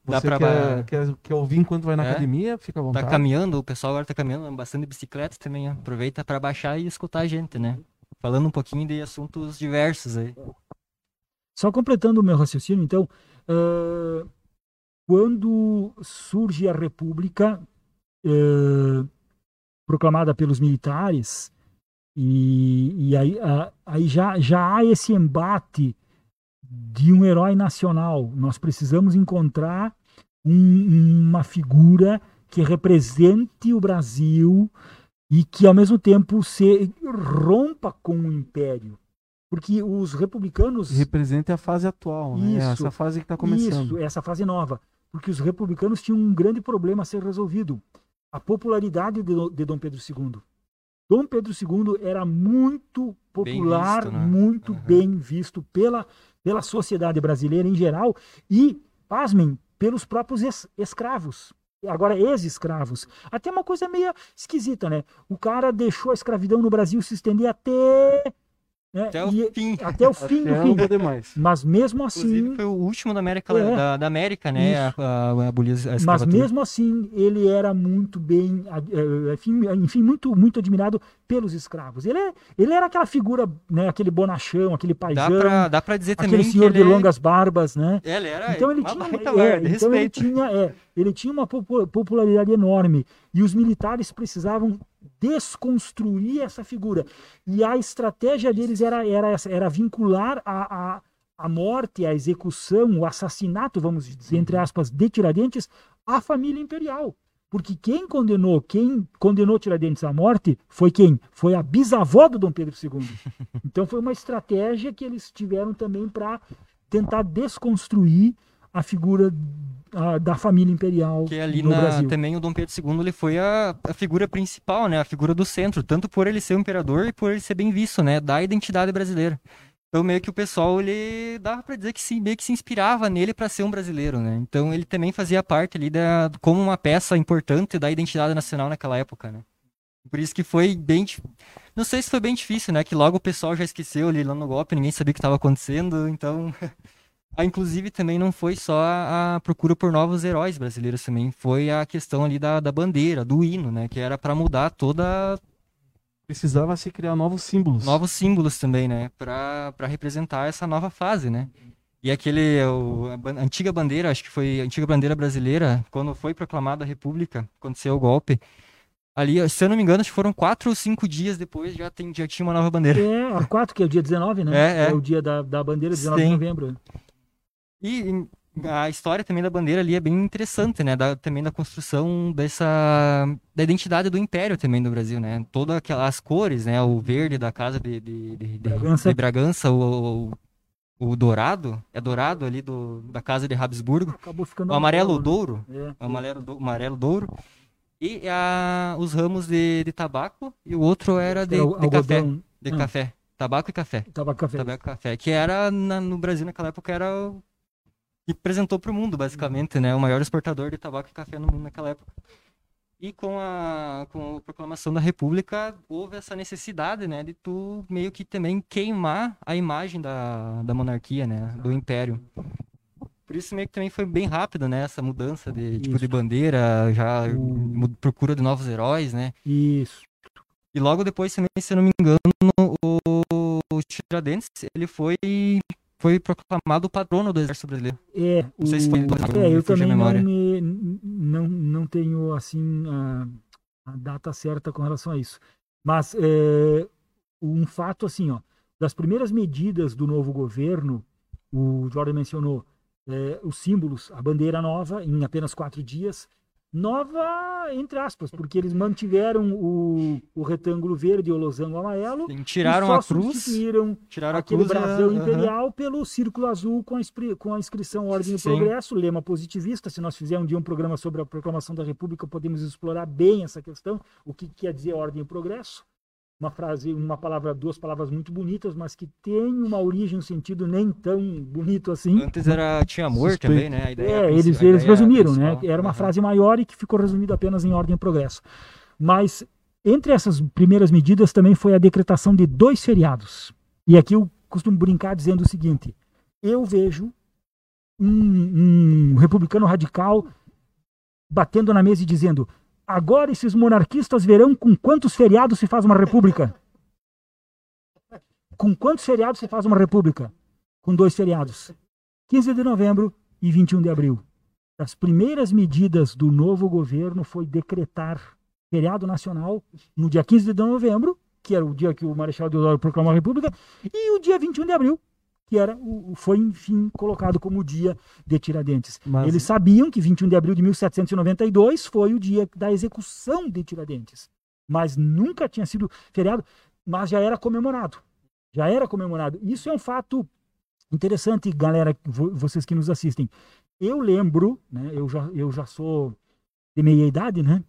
Speaker 1: Dá Você pra... quer, quer, quer, ouvir enquanto vai na é, academia? Fica à tá vontade.
Speaker 2: Tá caminhando, o pessoal agora tá caminhando bastante bicicleta também. Aproveita para baixar e escutar a gente, né? Falando um pouquinho de assuntos diversos aí.
Speaker 3: Só completando o meu raciocínio, então, uh, quando surge a República uh, proclamada pelos militares, e, e aí, aí já, já há esse embate de um herói nacional. Nós precisamos encontrar um, uma figura que represente o Brasil e que ao mesmo tempo se rompa com o império. Porque os republicanos.
Speaker 1: Representa a fase atual, né? Isso, essa fase que está começando.
Speaker 3: Isso, essa fase nova. Porque os republicanos tinham um grande problema a ser resolvido: a popularidade de, de Dom Pedro II. Dom Pedro II era muito popular,
Speaker 2: visto, né?
Speaker 3: muito
Speaker 2: Aham.
Speaker 3: bem visto pela, pela sociedade brasileira em geral e, pasmem, pelos próprios es- escravos. Agora, ex-escravos. Até uma coisa meio esquisita, né? O cara deixou a escravidão no Brasil se estender até. Né,
Speaker 2: Até o
Speaker 3: e-
Speaker 2: fim.
Speaker 3: até o fim do
Speaker 1: Até
Speaker 3: fim.
Speaker 1: não poder mais.
Speaker 3: Mas mesmo
Speaker 2: Inclusive,
Speaker 3: assim,
Speaker 2: foi o último da América,
Speaker 3: É.
Speaker 2: da, da América né? A, a, a a
Speaker 3: mas mesmo assim, ele era muito bem, eh, enfim, enfim, muito, muito admirado pelos escravos. Ele, é- ele era aquela figura, né, aquele bonachão, aquele
Speaker 2: Dá
Speaker 3: paisão,
Speaker 2: pra, dá pra dizer também
Speaker 3: aquele senhor
Speaker 2: que
Speaker 3: de
Speaker 2: ele,
Speaker 3: longas barbas, né?
Speaker 2: É, ele era
Speaker 3: Então ele
Speaker 2: uma
Speaker 3: tinha, é,
Speaker 2: de
Speaker 3: então ele tinha, é, ele tinha uma popu- popularidade enorme e os militares precisavam desconstruir essa figura. E a estratégia deles era, era, essa, era vincular a, a, a morte, a execução, o assassinato, vamos dizer, entre aspas, de Tiradentes, à família imperial. Porque quem condenou, quem condenou Tiradentes à morte foi quem? Foi a bisavó do Dom Pedro II. Então foi uma estratégia que eles tiveram também para tentar desconstruir a figura ah, da família imperial
Speaker 2: Que ali
Speaker 3: no
Speaker 2: na,
Speaker 3: Brasil.
Speaker 2: também o Dom Pedro II ele foi a, a figura principal, né? A figura do centro, tanto por ele ser o imperador e por ele ser bem visto, né? Da identidade brasileira. Então meio que o pessoal ele dava pra dizer que se, meio que se inspirava nele pra ser um brasileiro, né? Então ele também fazia parte ali da como uma peça importante da identidade nacional naquela época, né? Por isso que foi bem, não sei se foi bem difícil, né? Que logo o pessoal já esqueceu ali lá no golpe, ninguém sabia o que estava acontecendo, então Ah, inclusive também não foi só a, a procura por novos heróis brasileiros também, foi a questão ali da, da bandeira, do hino, né? Que era pra mudar toda
Speaker 1: Precisava se criar novos símbolos.
Speaker 2: novos símbolos também, né? Pra para representar essa nova fase, né? E aquele o, a, antiga bandeira, acho que foi a antiga bandeira brasileira, quando foi proclamada a República, aconteceu o golpe. Ali, se eu não me engano, acho que foram quatro ou cinco dias depois já, tem, já tinha uma nova bandeira.
Speaker 3: É, 4, que é o dia 19, né?
Speaker 2: É, é.
Speaker 3: o dia da, da bandeira, 19 de
Speaker 2: Sim.
Speaker 3: novembro.
Speaker 2: E a história também da bandeira ali é bem interessante, né? Da, também da construção dessa da identidade do império também do Brasil, né? Todas aquelas cores, né? O verde da casa de, de, de,
Speaker 3: Bragança.
Speaker 2: de Bragança, o, o, o dourado, é dourado ali do, da casa de Habsburgo,
Speaker 3: Acabou ficando
Speaker 2: o amarelo
Speaker 3: né?
Speaker 2: douro,
Speaker 3: É.
Speaker 2: o amarelo, do, amarelo douro, e a, os ramos de, de tabaco, e o outro era de,
Speaker 3: o
Speaker 2: de café, de
Speaker 3: Ah.
Speaker 2: café, tabaco e café.
Speaker 3: Tava café.
Speaker 2: Tabaco e café, que era na- no Brasil naquela época era o que apresentou para o mundo basicamente, né, o maior exportador de tabaco e café no mundo naquela época. E com a com a proclamação da República houve essa necessidade, né, de tu meio que também queimar a imagem da, da monarquia, né, do império. Por isso meio que também foi bem rápido, né, essa mudança de tipo de bandeira, já
Speaker 3: O-
Speaker 2: mu- procura de novos heróis, né?
Speaker 3: Isso.
Speaker 2: E logo depois também, se eu não me engano, o, o Tiradentes, ele foi foi proclamado o patrono do exército brasileiro.
Speaker 3: É,
Speaker 2: Não sei se foi
Speaker 3: o... é eu também não, me, não, não tenho assim a, a data certa com relação a isso. Mas é, um fato assim, ó, das primeiras medidas do novo governo, o Jordan mencionou é, os símbolos, a bandeira nova em apenas quatro dias, nova entre aspas, porque eles mantiveram o, o retângulo verde e o losango amarelo.
Speaker 2: Sim,
Speaker 3: e
Speaker 2: Tiraram
Speaker 3: só
Speaker 2: a cruz,
Speaker 3: substituíram
Speaker 2: tiraram a
Speaker 3: aquele
Speaker 2: cruz.
Speaker 3: brasão
Speaker 2: aham.
Speaker 3: imperial pelo círculo azul com a, com a inscrição Ordem e. Progresso, lema positivista. Se nós fizermos um dia um programa sobre a proclamação da República, podemos explorar bem essa questão, o que quer dizer Ordem e Progresso. Uma frase, uma palavra, duas palavras muito bonitas, mas que tem uma origem, um sentido nem tão bonito assim.
Speaker 2: Antes era tinha amor
Speaker 1: Suspeito.
Speaker 2: também, né? A ideia
Speaker 3: É,
Speaker 2: princi-
Speaker 3: eles,
Speaker 2: a
Speaker 3: eles
Speaker 2: ideia
Speaker 3: resumiram, né? Era uma
Speaker 2: Aham.
Speaker 3: frase maior e que ficou resumida apenas em ordem e progresso. Mas entre essas primeiras medidas também foi a decretação de dois feriados. E aqui eu costumo brincar dizendo o seguinte: eu vejo um, um republicano radical batendo na mesa e dizendo: agora esses monarquistas verão com quantos feriados se faz uma república. Com quantos feriados se faz uma república? Com dois feriados. 15 de novembro e 21 de abril. As primeiras medidas do novo governo foi decretar feriado nacional no dia 15 de novembro, que era o dia que o Marechal Deodoro proclamou a República, e o dia 21 de abril, que era o, foi, enfim, colocado como o dia de Tiradentes.
Speaker 1: Mas-
Speaker 3: Eles sabiam que 21 de abril de 1792 foi o dia da execução de Tiradentes, mas nunca tinha sido feriado, mas já era comemorado. Já era comemorado. Isso é um fato interessante, galera, vo- vocês que nos assistem. Eu lembro, né, eu já, eu já sou de meia idade, né?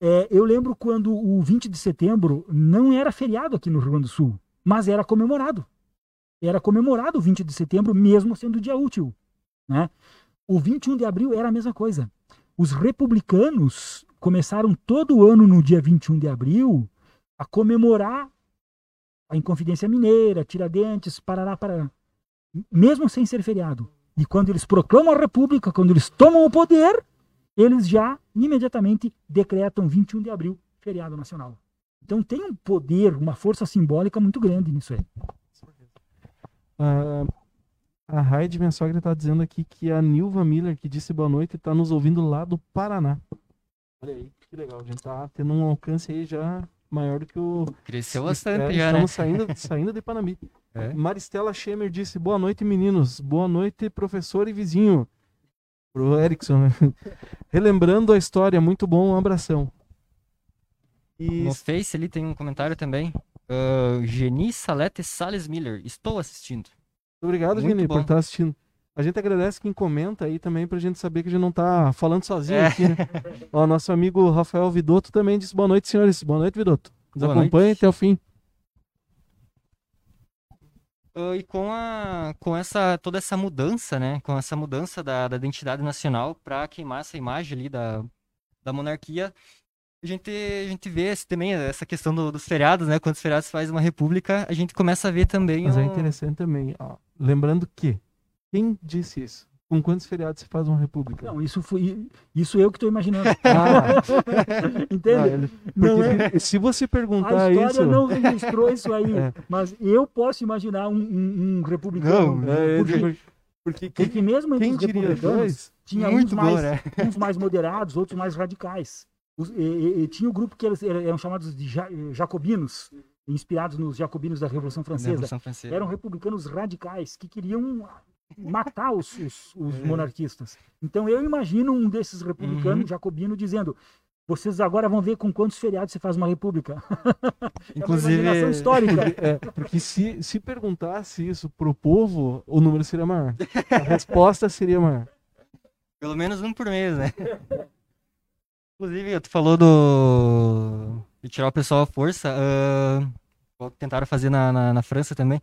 Speaker 3: É, eu lembro quando o 20 de setembro não era feriado aqui no Rio Grande do Sul, mas era comemorado. Era comemorado o 20 de setembro, mesmo sendo dia útil. Né? O 21 de abril era a mesma coisa. Os republicanos começaram todo ano no dia 21 de abril a comemorar a Inconfidência Mineira, Tiradentes, Parará, Parará. Mesmo sem ser feriado. E quando eles proclamam a República, quando eles tomam o poder, eles já imediatamente decretam 21 de abril feriado nacional. Então tem um poder, uma força simbólica muito grande nisso aí.
Speaker 1: Ah, a Raide, minha sogra, está dizendo aqui que a Nilva Miller, que disse boa noite, está nos ouvindo lá do Paraná. Olha aí, que legal. A gente tá tendo um alcance aí já maior do que o.
Speaker 2: Cresceu bastante
Speaker 1: É,
Speaker 2: já, né?
Speaker 1: estamos saindo, saindo de Panambi.
Speaker 2: É.
Speaker 1: Maristela Schemer disse: Boa noite, meninos. Boa noite, professor e vizinho. Pro Erickson, né? Relembrando a história, muito bom, um abração. E
Speaker 2: No Face ali tem um comentário também. Uh, Geni Salete Salles Miller. Estou assistindo.
Speaker 1: obrigado,
Speaker 2: muito
Speaker 1: Gini, por estar assistindo. A gente agradece quem comenta aí também pra gente saber que a gente não tá falando sozinho
Speaker 2: É.
Speaker 1: aqui, né? Ó, nosso amigo Rafael Vidotto também disse boa noite, senhores. Boa noite, Vidotto. Nos
Speaker 2: Boa
Speaker 1: acompanhe
Speaker 2: noite.
Speaker 1: até o fim.
Speaker 2: Uh, e com, a, com essa, toda essa mudança, né? Com essa mudança da, da identidade nacional para queimar essa imagem ali da, da monarquia, a gente, a gente vê esse, também essa questão do- dos feriados, né? Quando os feriados se faz uma república, a gente começa a ver também
Speaker 1: Mas é
Speaker 2: o-
Speaker 1: interessante também. ó, lembrando que, quem disse isso? Com quantos feriados se faz uma república?
Speaker 3: Não, isso foi isso eu que estou imaginando.
Speaker 1: Ah,
Speaker 3: Entende?
Speaker 1: não, ele-
Speaker 3: Não
Speaker 1: porque se- você
Speaker 3: A
Speaker 1: perguntar
Speaker 3: história
Speaker 1: isso.
Speaker 3: não registrou isso aí,
Speaker 1: É.
Speaker 3: mas eu posso imaginar um, um- um republicano.
Speaker 1: É,
Speaker 3: porque,
Speaker 1: porque, porque quem,
Speaker 3: porque mesmo entre
Speaker 1: quem
Speaker 3: os republicanos,
Speaker 1: dois?
Speaker 3: tinha
Speaker 2: Muito
Speaker 3: uns
Speaker 2: bom,
Speaker 3: mais,
Speaker 2: né?
Speaker 3: uns mais moderados, outros mais radicais. Os- e- e- tinha o grupo que eles eram chamados de ja- eh, jacobinos, inspirados nos jacobinos da Revolução Francesa.
Speaker 2: Revolução Francesa.
Speaker 3: Eram republicanos radicais que queriam matar os, os- os
Speaker 1: É.
Speaker 3: monarquistas. Então eu imagino um desses republicanos
Speaker 2: Uhum.
Speaker 3: jacobinos dizendo: vocês agora vão ver com quantos feriados você faz uma república.
Speaker 2: Inclusive,
Speaker 3: é uma histórica.
Speaker 1: É, porque se, se perguntasse isso pro povo, o número seria maior. A resposta seria maior.
Speaker 2: pelo menos um por mês, né? Inclusive, tu falou do. de tirar o pessoal à força. igual tentaram fazer na, na, na França também.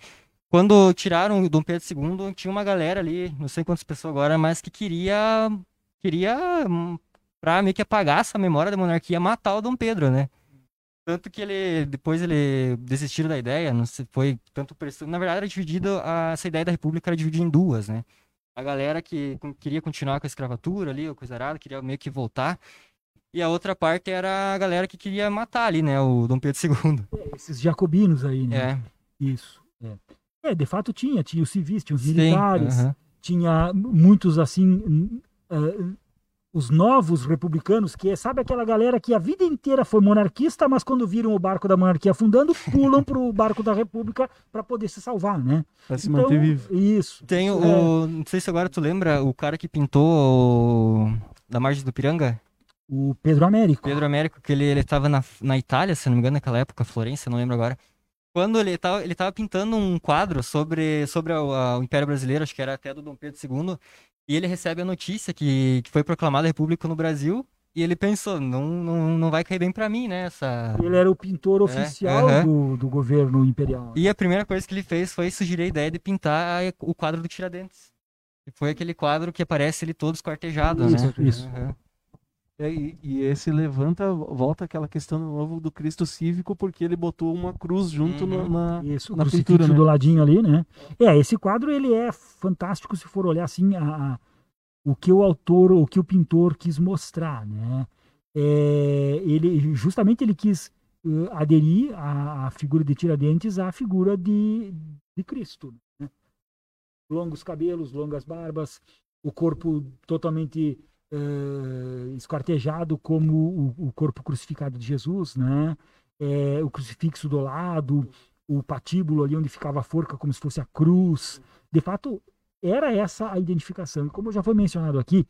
Speaker 2: Quando tiraram o Dom Pedro II, tinha uma galera ali, não sei quantas pessoas agora, mas que queria. queria. hum, pra meio que apagar essa memória da monarquia, matar o Dom Pedro, né? Tanto que ele. Depois ele desistiu da ideia, não sei, foi tanto. Na verdade, era dividido. a- essa ideia da república era dividida em duas, né? A galera que queria continuar com a escravatura ali, ou coisa arada, queria meio que voltar. E a outra parte era a galera que queria matar ali, né? O Dom Pedro II.
Speaker 3: Esses jacobinos aí, né?
Speaker 2: É.
Speaker 3: Isso. É. É, de fato tinha. Tinha os civis, tinha os
Speaker 2: Sim,
Speaker 3: militares,
Speaker 2: aham.
Speaker 3: tinha muitos assim. eh, os novos republicanos, que é, sabe aquela galera que a vida inteira foi monarquista, mas quando viram o barco da monarquia afundando, pulam pro barco da república para poder se salvar, né?
Speaker 1: Pra se
Speaker 3: Então,
Speaker 1: manter vivo.
Speaker 3: Isso.
Speaker 2: Tem o.
Speaker 3: É.
Speaker 2: Não sei se agora tu lembra o cara que pintou o- da margem do Piranga?
Speaker 3: O Pedro Américo.
Speaker 2: Pedro Américo, que ele, ele tava na, na Itália, se não me engano, naquela época, Florença, não lembro agora. Quando ele tava, ele tava pintando um quadro sobre, sobre a- a- o Império Brasileiro, acho que era até do Dom Pedro II, e ele recebe a notícia que, que foi proclamada a República no Brasil, e ele pensou, não, não, não vai cair bem pra mim, né, essa...
Speaker 3: Ele era o pintor oficial
Speaker 2: aham.
Speaker 3: do, do governo imperial.
Speaker 2: E a primeira coisa que ele fez foi sugerir a ideia de pintar o quadro do Tiradentes. E foi aquele quadro que aparece ele todo esquartejado,
Speaker 3: Isso,
Speaker 2: né?
Speaker 3: isso.
Speaker 1: É, e, e esse levanta, volta aquela questão de novo do Cristo cívico, porque ele botou uma cruz junto
Speaker 2: Uhum.
Speaker 1: na.
Speaker 3: Isso, o
Speaker 1: na pintura, né?
Speaker 3: do ladinho ali, né? É, esse quadro ele é fantástico se for olhar assim a, a- o que o autor, o que o pintor quis mostrar, né? É, ele justamente ele quis eh, aderir a, a figura de Tiradentes à figura de, de Cristo, né? Longos cabelos, longas barbas, o corpo totalmente esquartejado como o, o corpo crucificado de Jesus, né? É, o crucifixo do lado, o patíbulo ali onde ficava a forca como se fosse a cruz. De fato, era essa a identificação. Como já foi mencionado aqui,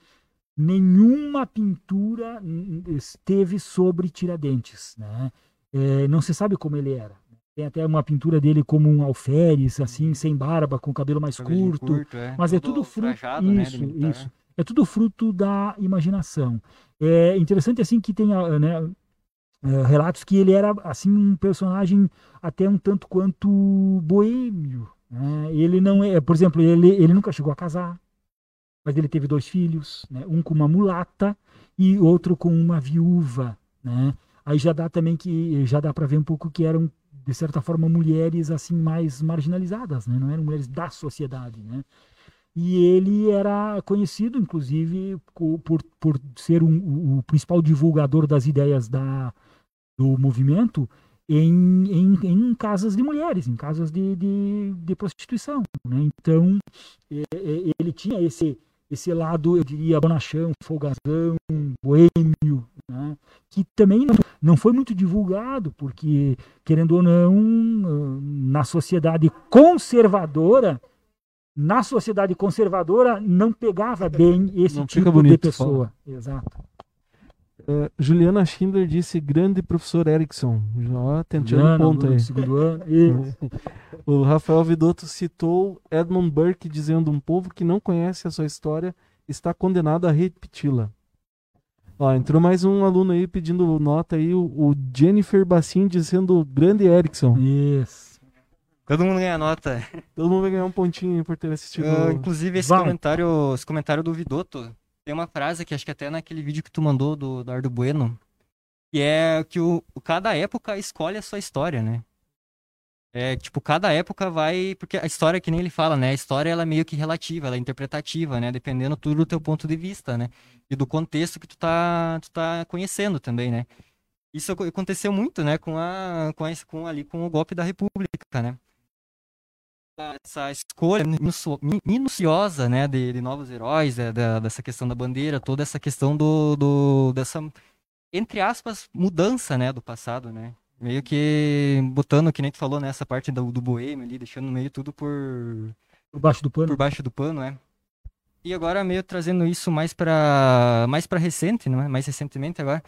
Speaker 3: nenhuma pintura esteve sobre Tiradentes, né? É, não se sabe como ele era. Tem até uma pintura dele como um alferes, assim, sem barba, com cabelo mais
Speaker 2: Cabelinho
Speaker 3: curto.
Speaker 2: é.
Speaker 3: Mas é
Speaker 2: Todo
Speaker 3: tudo fruto.
Speaker 2: trajado, né,
Speaker 3: Isso,
Speaker 2: militar.
Speaker 3: isso. É tudo fruto da imaginação. É interessante assim que tem né, eh, relatos que ele era assim um personagem até um tanto quanto boêmio. né? Ele não é, por exemplo, ele, ele nunca chegou a casar, mas ele teve dois filhos, né? um com uma mulata e outro com uma viúva, né? Aí já dá também que já dá para ver um pouco que eram de certa forma mulheres assim mais marginalizadas, né? Não eram mulheres da sociedade, né? E ele era conhecido, inclusive, por, por ser um- o, principal divulgador das ideias da, do movimento em, em, em casas de mulheres, em casas de, de, de prostituição. Né? Então, ele tinha esse, esse lado, eu diria, bonachão, folgazão, boêmio, né? que também não, não foi muito divulgado, porque, querendo ou não, na sociedade conservadora, na sociedade conservadora não pegava bem esse
Speaker 1: Não
Speaker 3: tipo de
Speaker 1: bonito,
Speaker 3: pessoa. Exato.
Speaker 1: Eh, Juliana Schindler disse grande professor Erickson. Ó, tentando ponto aí. O Rafael Vidotto citou Edmund Burke dizendo um povo que não conhece a sua história está condenado a repeti-la. Ó, entrou mais um aluno aí pedindo nota aí, o, o Jennifer Bassin dizendo grande Erickson.
Speaker 3: Isso.
Speaker 2: Todo mundo ganha nota.
Speaker 1: Todo mundo vai ganhar um pontinho por ter assistido.
Speaker 2: Ah, inclusive, esse
Speaker 3: Vai.
Speaker 2: comentário, esse comentário do Vidoto, tem uma frase que acho que até naquele vídeo que tu mandou do Eduardo Bueno, que é que o, o- cada época escolhe a sua história, né? É, tipo, cada época vai. Porque a história, que nem ele fala, né? A história ela é meio que relativa, ela é interpretativa, né? Dependendo tudo do teu ponto de vista, né? E do contexto que tu tá, tu tá conhecendo também, né? Isso aco- aconteceu muito, né? Com, a, com, a, com, ali, com o golpe da República, né? Essa escolha minucio- mi- minuciosa, né, de, de novos heróis, é, da- dessa questão da bandeira, toda essa questão do, do dessa entre aspas mudança, né, do passado, né, meio que botando, que nem tu falou, nessa parte do, do boêmio ali, deixando meio tudo por
Speaker 3: Por baixo do pano.
Speaker 2: por baixo do pano, é. E agora meio trazendo isso mais para mais para recente, né? Mais recentemente agora.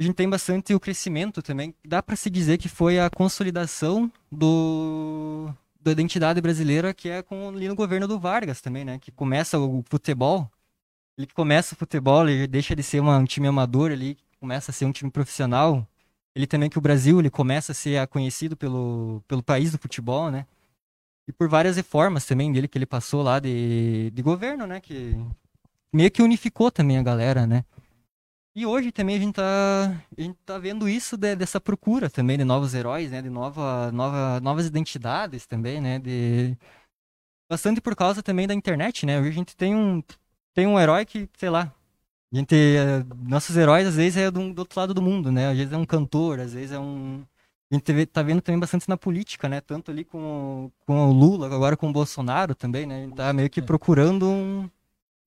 Speaker 2: A gente tem bastante o crescimento também. Dá para se dizer que foi a consolidação do da identidade brasileira que é com ali no governo do Vargas também, né? Que começa o futebol. Ele que começa o futebol, ele deixa de ser uma- um time amador, ele começa a ser um time profissional. Ele também que o Brasil, ele começa a ser conhecido pelo pelo país do futebol, né? E por várias reformas também dele que ele passou lá de, de governo, né? Que meio que unificou também a galera, né? E hoje também a gente tá, a gente tá vendo isso de- dessa procura também de novos heróis, né? De nova, nova, novas identidades também, né? De... Bastante por causa também da internet, né? Hoje a gente tem um, tem um herói que, sei lá, a gente, eh, nossos heróis às vezes é do, do outro lado do mundo, né? Às vezes é um cantor, às vezes é um... A gente tá vendo também bastante na política, né? Tanto ali com, com o Lula, agora com o Bolsonaro também, né? A gente tá meio que procurando um...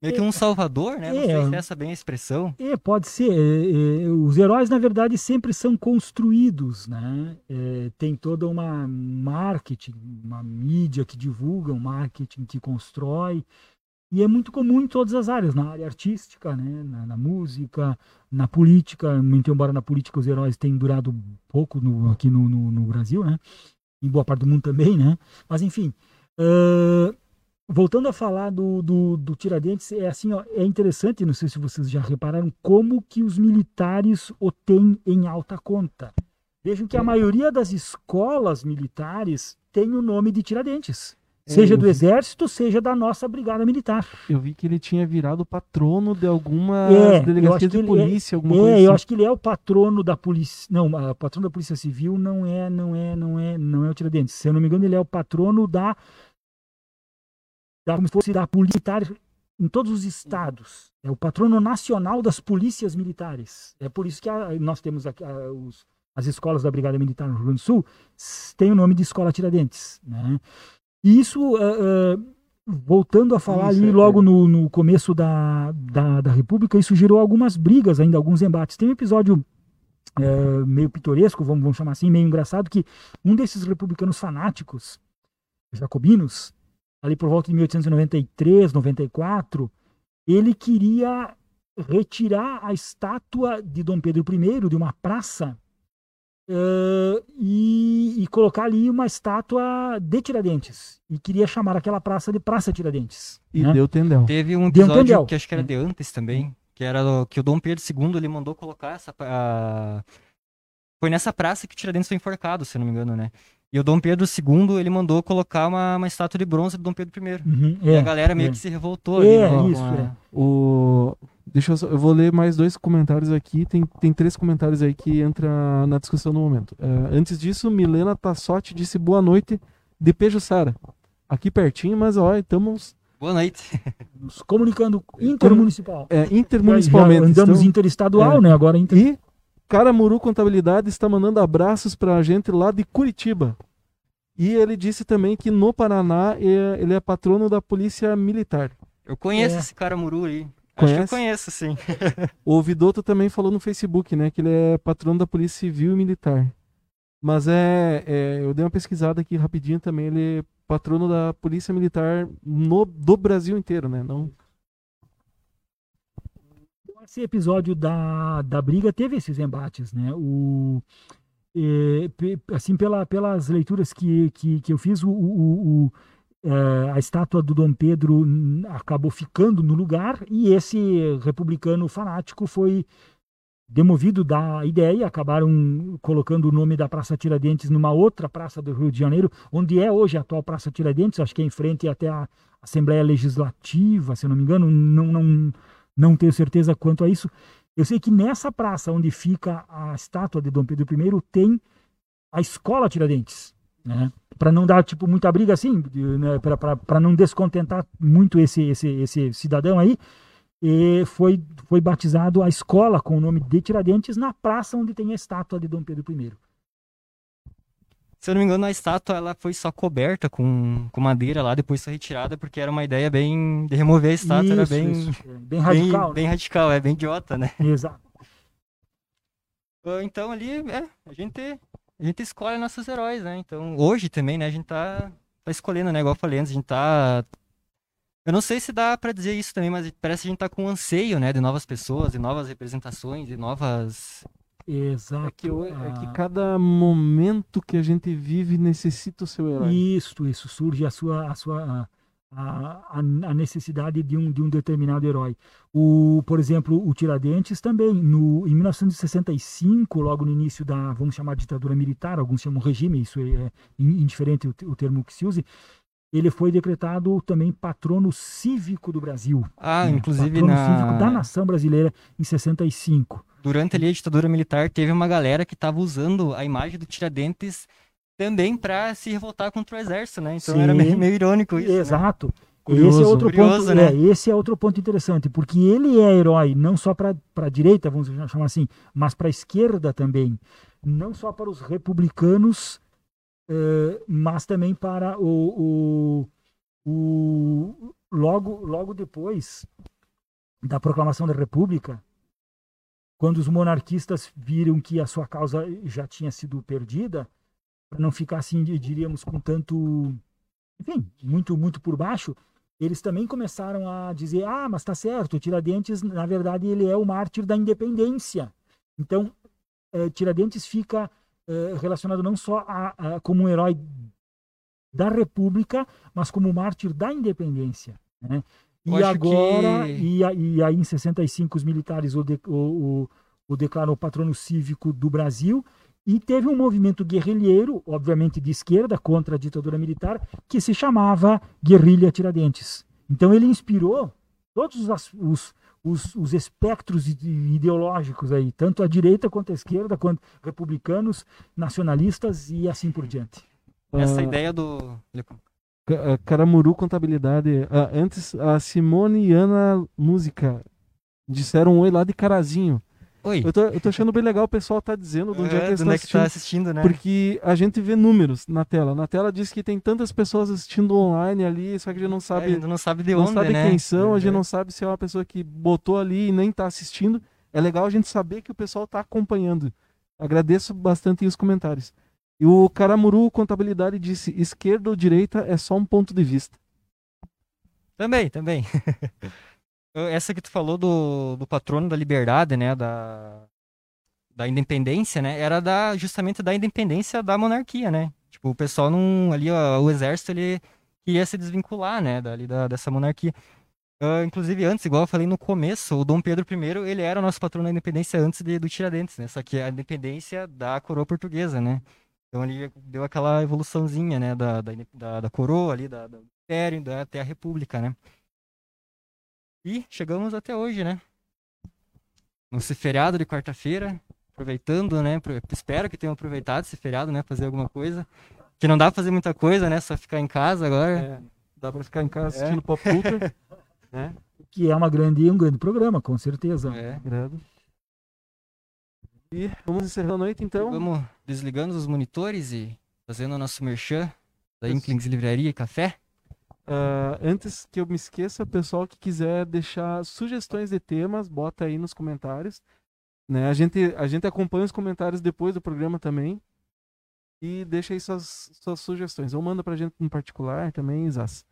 Speaker 2: Meio que um salvador, né? Não
Speaker 3: É.
Speaker 2: sei se é essa bem a expressão.
Speaker 3: É, pode ser. É, é, os heróis, na verdade, sempre são construídos, né? É, tem toda uma marketing, uma mídia que divulga, um marketing que constrói. E é muito comum em todas as áreas, na área artística, né? na, na música, na política. Muito embora na política os heróis tenham durado pouco no- aqui no, no- no Brasil, né? Em boa parte do mundo também, né? Mas enfim. ãh, voltando a falar do, do, do Tiradentes, é assim, ó, é interessante, não sei se vocês já repararam, como que os militares o têm em alta conta. Vejam que a maioria das escolas militares tem o nome de Tiradentes.
Speaker 1: É,
Speaker 3: Seja
Speaker 1: eu
Speaker 3: do
Speaker 1: vi-
Speaker 3: exército, seja da nossa brigada militar.
Speaker 1: Eu vi que ele tinha virado patrono de algumas
Speaker 3: É, eu que
Speaker 1: de
Speaker 3: ele
Speaker 1: polícia, alguma
Speaker 3: É,
Speaker 1: coisa
Speaker 3: eu
Speaker 1: assim.
Speaker 3: acho que ele é o patrono da polícia. Não, o patrono da polícia civil não é, não é, não é, não é o Tiradentes. Se eu não me engano, ele é o patrono da, da como se fosse da polícia militar em todos os estados. É o patrono nacional das polícias militares. É por isso que a- nós temos aqui, a- os- as escolas da Brigada Militar no Rio Grande do Sul tem o nome de Escola Tiradentes, né? E isso, ah, ah, voltando a falar
Speaker 1: Isso,
Speaker 3: ali
Speaker 1: é,
Speaker 3: logo
Speaker 1: é.
Speaker 3: no, no começo da, da, da República, isso gerou algumas brigas ainda, alguns embates. Tem um episódio eh, meio pitoresco, vamos, vamos chamar assim, meio engraçado, que um desses republicanos fanáticos, jacobinos, ali por volta de 1893, 94, ele queria retirar a estátua de Dom Pedro I de uma praça eh, e, e colocar ali uma estátua de Tiradentes. E queria chamar aquela praça de Praça Tiradentes.
Speaker 1: E
Speaker 3: né?
Speaker 1: deu tendel.
Speaker 2: Teve um
Speaker 3: um
Speaker 2: episódio
Speaker 3: tendel.
Speaker 2: que acho que era de antes também, que era o- que o Dom Pedro II ele mandou colocar essa a, foi nessa praça que Tiradentes foi enforcado, se não me engano, né? E o Dom Pedro II, ele mandou colocar uma, uma estátua de bronze do Dom Pedro I.
Speaker 3: Uhum,
Speaker 2: e
Speaker 3: é,
Speaker 2: a galera meio
Speaker 3: é.
Speaker 2: que se revoltou
Speaker 3: É,
Speaker 2: ali, né?
Speaker 3: isso,
Speaker 2: a-
Speaker 3: é.
Speaker 1: O... Deixa eu, só- eu vou ler mais dois comentários aqui. Tem, tem três comentários aí que entra na discussão no momento. É, antes disso, Milena Tassotti disse boa noite de Pejuçara. Aqui pertinho, mas ó, estamos
Speaker 2: Boa noite.
Speaker 3: Nos comunicando intermunicipal.
Speaker 1: é,
Speaker 3: Já
Speaker 1: intermunicipalmente.
Speaker 3: andamos
Speaker 1: estão-
Speaker 3: interestadual,
Speaker 1: É.
Speaker 3: né? Agora inter...
Speaker 1: E Caramuru Contabilidade está mandando abraços pra gente lá de Curitiba. E ele disse também que no Paraná é- ele é patrono da Polícia Militar.
Speaker 2: Eu conheço
Speaker 3: É.
Speaker 2: esse cara Muru aí. Acho que eu
Speaker 1: Conhece?
Speaker 2: conheço, sim.
Speaker 1: O Vidoto também falou no Facebook, né, que ele é patrono da Polícia Civil e Militar. Mas é, é, eu dei uma pesquisada aqui rapidinho também, ele é patrono da Polícia Militar no, do Brasil inteiro, né? Não,
Speaker 3: Esse episódio da, da briga teve esses embates, né? O, é, assim, pela, pelas leituras que, que, que eu fiz, o, o- o- é, a estátua do Dom Pedro acabou ficando no lugar e esse republicano fanático foi demovido da ideia, acabaram colocando o nome da Praça Tiradentes numa outra praça do Rio de Janeiro, onde é hoje a atual Praça Tiradentes, acho que é em frente até a Assembleia Legislativa, se não me engano, não, não, não tenho certeza quanto a isso. Eu sei que nessa praça onde fica a estátua de Dom Pedro I tem a Escola Tiradentes, né? Para não dar tipo muita briga assim, né? para não descontentar muito esse, esse, esse cidadão aí, e foi, foi batizado a escola com o nome de Tiradentes na praça onde tem a estátua de Dom Pedro I.
Speaker 2: Se eu não me engano, a estátua ela foi só coberta com, com madeira lá, depois foi retirada, porque era uma ideia bem. de remover a estátua, era
Speaker 3: Isso,
Speaker 2: bem.
Speaker 3: isso, bem
Speaker 2: Bem
Speaker 3: radical.
Speaker 2: bem, radical, é bem idiota, né?
Speaker 3: né? Exato.
Speaker 2: Ah, Então ali, é, a gente, a gente escolhe nossos heróis, né? Então, hoje também, né, a gente tá, tá escolhendo, né? Igual eu falei antes, a gente tá. Eu não sei se dá pra dizer isso também, mas parece que a gente tá com anseio, né, de novas pessoas, de novas representações, de novas.
Speaker 3: Exato.
Speaker 1: é, que, é que
Speaker 3: Ah,
Speaker 1: cada momento que a gente vive necessita o seu herói.
Speaker 3: Isso, isso surge a sua a sua a, a, a necessidade de um, de um determinado herói. O, por exemplo, o Tiradentes também no em 1965, logo no início da vamos chamar de ditadura militar, alguns chamam regime, isso é, é indiferente o, o termo que se use. Ele foi decretado também patrono cívico do Brasil.
Speaker 2: Ah,
Speaker 3: né?
Speaker 2: inclusive
Speaker 3: patrono cívico da
Speaker 2: na.
Speaker 3: nação brasileira em 65.
Speaker 2: Durante ali a ditadura militar, teve uma galera que tava usando a imagem do Tiradentes também pra se revoltar contra o exército, né? Então era
Speaker 3: Sim.
Speaker 2: meio, meio irônico isso. né?
Speaker 3: Exato.
Speaker 1: Curioso.
Speaker 3: Esse é outro
Speaker 2: Curioso,
Speaker 3: ponto,
Speaker 2: né?
Speaker 3: é, esse é outro ponto interessante, porque ele é herói não só para a direita, vamos chamar assim, mas para a esquerda também, não só para os republicanos, eh, mas também para o, o, o- logo logo depois da proclamação da República, quando os monarquistas viram que a sua causa já tinha sido perdida, para não ficar assim, diríamos, com tanto enfim, muito, muito por baixo, eles também começaram a dizer: ah, mas tá certo, Tiradentes, na verdade, ele é o mártir da independência. Então, eh, Tiradentes fica eh, relacionado não só a, a- como um herói da República, mas como mártir da independência. Né?
Speaker 2: Eu
Speaker 3: E agora,
Speaker 2: que-
Speaker 3: e, a- e aí em 65, os militares o, de, o, o, o declaram patrono cívico do Brasil. E teve um movimento guerrilheiro, obviamente de esquerda, contra a ditadura militar, que se chamava Guerrilha Tiradentes. Então ele inspirou todos os, os, os, os espectros ide- ideológicos aí, tanto a direita quanto a esquerda, quanto republicanos, nacionalistas e assim por diante.
Speaker 2: Essa
Speaker 1: Ah,
Speaker 2: ideia do.
Speaker 1: Ah, Caramuru Contabilidade. Ah, antes, a Simone e Ana Música disseram um oi lá de Carazinho.
Speaker 2: Oi.
Speaker 1: Eu tô, eu tô achando bem legal o pessoal tá dizendo de onde é que
Speaker 2: É,
Speaker 1: eles
Speaker 2: de
Speaker 1: estão
Speaker 2: é que tá
Speaker 1: assistindo.
Speaker 2: assistindo, né?
Speaker 1: Porque a gente vê números na tela. Na tela diz que tem tantas pessoas assistindo online ali, só que a gente não
Speaker 2: É, a
Speaker 1: sabe,
Speaker 2: gente não sabe de
Speaker 1: não
Speaker 2: onde,
Speaker 1: sabe
Speaker 2: né?
Speaker 1: quem são, a gente
Speaker 2: É.
Speaker 1: não sabe se é uma pessoa que botou ali e nem tá assistindo. É legal a gente saber que o pessoal tá acompanhando. Agradeço bastante os comentários. E o Caramuru Contabilidade disse: esquerda ou direita é só um ponto de vista.
Speaker 2: Também, também. Essa que tu falou do, do patrono da liberdade, né? Da, da independência, né? Era da, justamente da independência da monarquia, né? Tipo, o pessoal não. Ali, ó, o exército, ele queria se desvincular, né? Dali da, dessa monarquia. Ah, inclusive, antes, igual eu falei no começo, o Dom Pedro I, ele era o nosso patrono da independência antes de- do Tiradentes, né? Só que a independência da coroa portuguesa, né? Então ele deu aquela evoluçãozinha, né? Da, da, da, da coroa ali, da, do império, da, até a república, né? E chegamos até hoje, né? Nesse feriado de quarta-feira, aproveitando, né? Espero que tenham aproveitado esse feriado, né? Fazer alguma coisa. Que não dá pra fazer muita coisa, né? Só ficar em casa agora.
Speaker 1: É, dá pra ficar em casa
Speaker 2: É.
Speaker 1: assistindo Pop Culture. né?
Speaker 3: Que é uma grande, um grande programa, com certeza.
Speaker 2: É.
Speaker 1: Grado. E vamos encerrando a noite então.
Speaker 2: Vamos desligando os monitores e fazendo o nosso merchan da. Inklings Livraria e Café.
Speaker 1: Ah, antes que eu me esqueça, pessoal que quiser deixar sugestões de temas, bota aí nos comentários. Né? A, gente, a gente acompanha os comentários depois do programa também. E deixa aí suas, suas sugestões. Ou manda pra gente no particular também, Isas.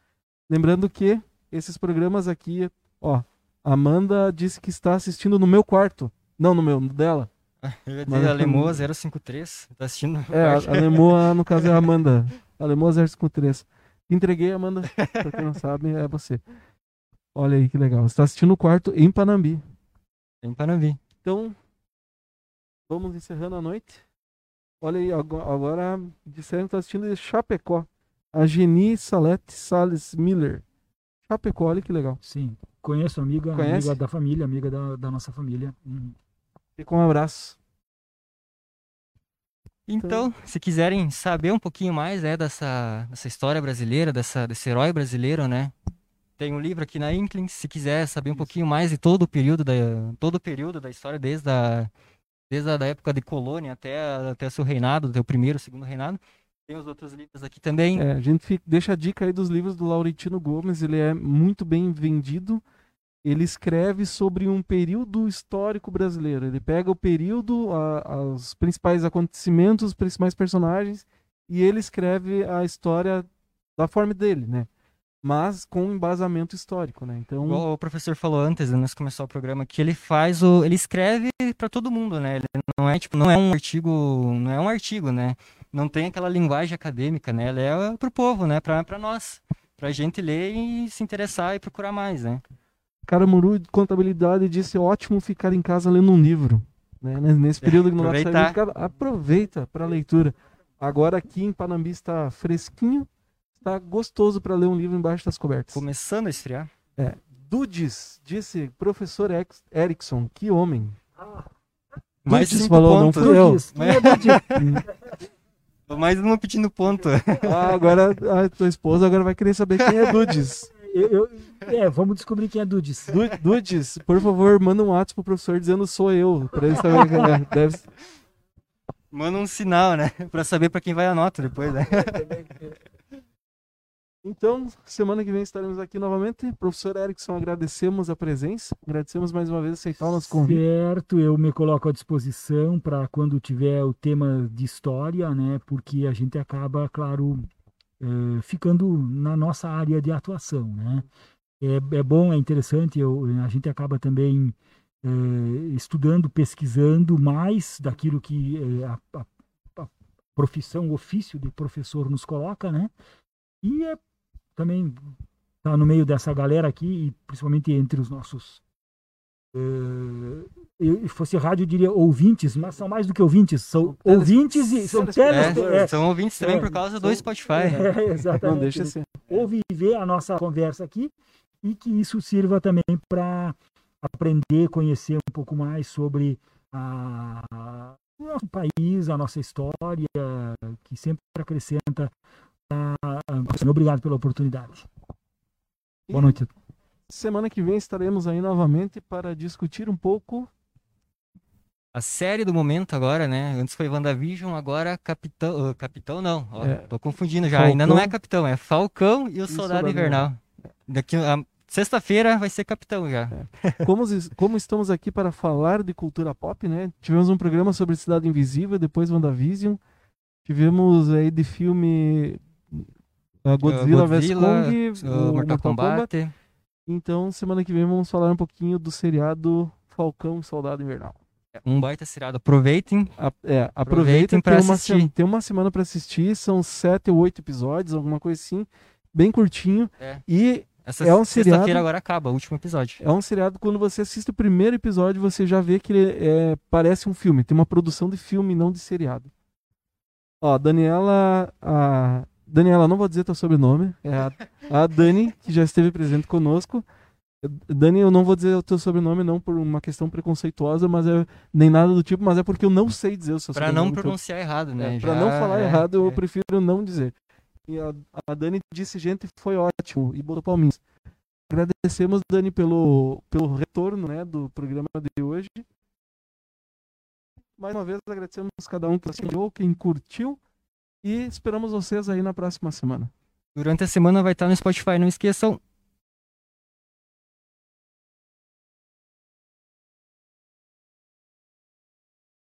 Speaker 1: Lembrando que esses programas aqui, ó, a Amanda disse que está assistindo no meu quarto. Não, no meu, no dela.
Speaker 2: Eu ia
Speaker 1: Mas
Speaker 2: dizer
Speaker 1: é
Speaker 2: a Lemoa 053, tá assistindo?
Speaker 1: É, a, a Lemoa, no caso, é a Amanda. A Lemoa 053. Entreguei, Amanda. Pra quem não sabe, é você. Olha aí que legal. Você tá assistindo o quarto em Panambi.
Speaker 2: Em Panambi.
Speaker 1: Então, vamos encerrando a noite. Olha aí, ago- agora disseram que tá assistindo de Chapecó. A Geni Salete Salles Miller. Chapecó, olha que legal.
Speaker 3: Sim. Conheço, amiga,
Speaker 1: Conhece?
Speaker 3: amiga da família, amiga da, da nossa família. Uhum.
Speaker 1: Fica um abraço.
Speaker 2: Então, se quiserem saber um pouquinho mais né, dessa, dessa história brasileira, dessa, desse herói brasileiro, né? Tem um livro aqui na Inklings, se quiser saber um pouquinho mais de todo o período da, todo o período da história, desde a, desde a da época de colônia até, até o seu reinado, até o primeiro, segundo reinado. Tem os outros livros aqui também.
Speaker 1: É, a gente fica- deixa a dica aí dos livros do Laurentino Gomes, ele é muito bem vendido. Ele escreve sobre um período histórico brasileiro. Ele pega o período, a- os principais acontecimentos, os principais personagens, e ele escreve a história da forma dele, né? Mas com embasamento histórico, né? Então,
Speaker 2: Igual o professor falou antes, antes de começar o programa, que ele faz o. ele escreve pra todo mundo, né? Ele não é tipo, não é um artigo. Não é um artigo, né? Não tem aquela linguagem acadêmica, né? Ele é pro povo, né? Pra nós. Pra gente ler e se interessar e procurar mais, né?
Speaker 1: Cara Muru de Contabilidade disse ótimo ficar em casa lendo um livro. Né? Nesse período que não dá pra sair muito, cara, aproveita para leitura. Agora aqui em Panambi está fresquinho, está gostoso para ler um livro embaixo das cobertas.
Speaker 2: Começando a esfriar.
Speaker 1: Dudes, disse professor Ex- Erickson, que homem.
Speaker 2: Mais
Speaker 1: Dudes
Speaker 2: cinco
Speaker 1: falou, não
Speaker 2: pontos.
Speaker 1: fui eu.
Speaker 3: Dudes, quem é?
Speaker 2: Mais uma pedindo ponto.
Speaker 1: Ah, agora a tua esposa agora vai querer saber quem é Dudes.
Speaker 3: Eu- eu- é, vamos descobrir quem é Dudes.
Speaker 1: Du- Dudes, por favor, manda um WhatsApp pro professor dizendo sou eu, para ele saber é. Deve,
Speaker 2: Manda um sinal, né? Pra saber pra quem vai a nota depois, né?
Speaker 1: Então, semana que vem estaremos aqui novamente. Professor Erickson, agradecemos a presença. Agradecemos mais uma vez aceitar o nosso convite.
Speaker 3: Certo, eu me coloco à disposição para quando tiver o tema de história, né? Porque a gente acaba, claro, eh, ficando na nossa área de atuação, né? É, é bom, é interessante, eu, a gente acaba também eh, estudando, pesquisando mais daquilo que eh, a, a- a profissão, o ofício de professor nos coloca, né? E é também tá no meio dessa galera aqui, e principalmente entre os nossos eu- se fosse rádio, eu diria ouvintes, mas são mais do que ouvintes, são
Speaker 1: teles-
Speaker 3: ouvintes e são teles,
Speaker 2: É,
Speaker 3: é,
Speaker 2: são ouvintes também
Speaker 3: É,
Speaker 2: por causa do Spotify.
Speaker 3: é, exatamente.
Speaker 1: Não deixa assim.
Speaker 3: Ouve e vê a nossa conversa aqui e que isso sirva também para aprender, conhecer um pouco mais sobre a- o nosso país, a nossa história, que sempre acrescenta. Ah, Obrigado pela oportunidade. Boa noite.
Speaker 1: Semana que vem estaremos aí novamente para discutir um pouco.
Speaker 2: A série do momento agora, né? Antes foi WandaVision, agora Capitão. ah, Capitão não, ó,
Speaker 1: É.
Speaker 2: tô confundindo já.
Speaker 1: Falcão.
Speaker 2: Ainda não é Capitão, é Falcão e o Soldado,
Speaker 1: Soldado
Speaker 2: Invernal. Daqui a sexta-feira vai ser Capitão já.
Speaker 1: Como, como estamos aqui para falar de cultura pop, né? Tivemos um programa sobre Cidade Invisível, depois WandaVision. Tivemos aí de filme uh, Godzilla, vs Kong,
Speaker 2: ah,
Speaker 1: o
Speaker 2: Mortal Kombat.
Speaker 1: Então, semana que vem vamos falar um pouquinho do seriado Falcão e Soldado Invernal.
Speaker 2: Um baita seriado. Aproveitem.
Speaker 1: A- é,
Speaker 2: Aproveitem
Speaker 1: aproveitem uma,
Speaker 2: assistir.
Speaker 1: se- tem uma semana para assistir, são sete ou oito episódios, alguma coisa assim, bem curtinho.
Speaker 2: É.
Speaker 1: E
Speaker 2: Essa
Speaker 1: É um seriado-
Speaker 2: agora acaba, o último episódio.
Speaker 1: É um seriado, quando você assiste o primeiro episódio, você já vê que ele é, parece um filme. Tem uma produção de filme, não de seriado. Ó, Daniela. A... Daniela, não vou dizer teu sobrenome. É a, a Dani, que já esteve presente conosco. Dani, eu não vou dizer o teu sobrenome, não por uma questão preconceituosa, mas é nem nada do tipo, mas é porque eu não sei dizer o seu
Speaker 2: Pra
Speaker 1: sobrenome.
Speaker 2: não
Speaker 1: então-
Speaker 2: pronunciar errado, né?
Speaker 1: É, pra
Speaker 2: Já-
Speaker 1: não falar
Speaker 2: é,
Speaker 1: errado, eu
Speaker 2: é.
Speaker 1: prefiro não dizer. E a, a Dani disse, gente, foi ótimo. E botou palminhas. Agradecemos, Dani, pelo, pelo retorno né, do programa de hoje. Mais uma vez, agradecemos cada um que assistiu, quem curtiu. E esperamos vocês aí na próxima semana.
Speaker 2: Durante a semana vai estar no Spotify, não esqueçam.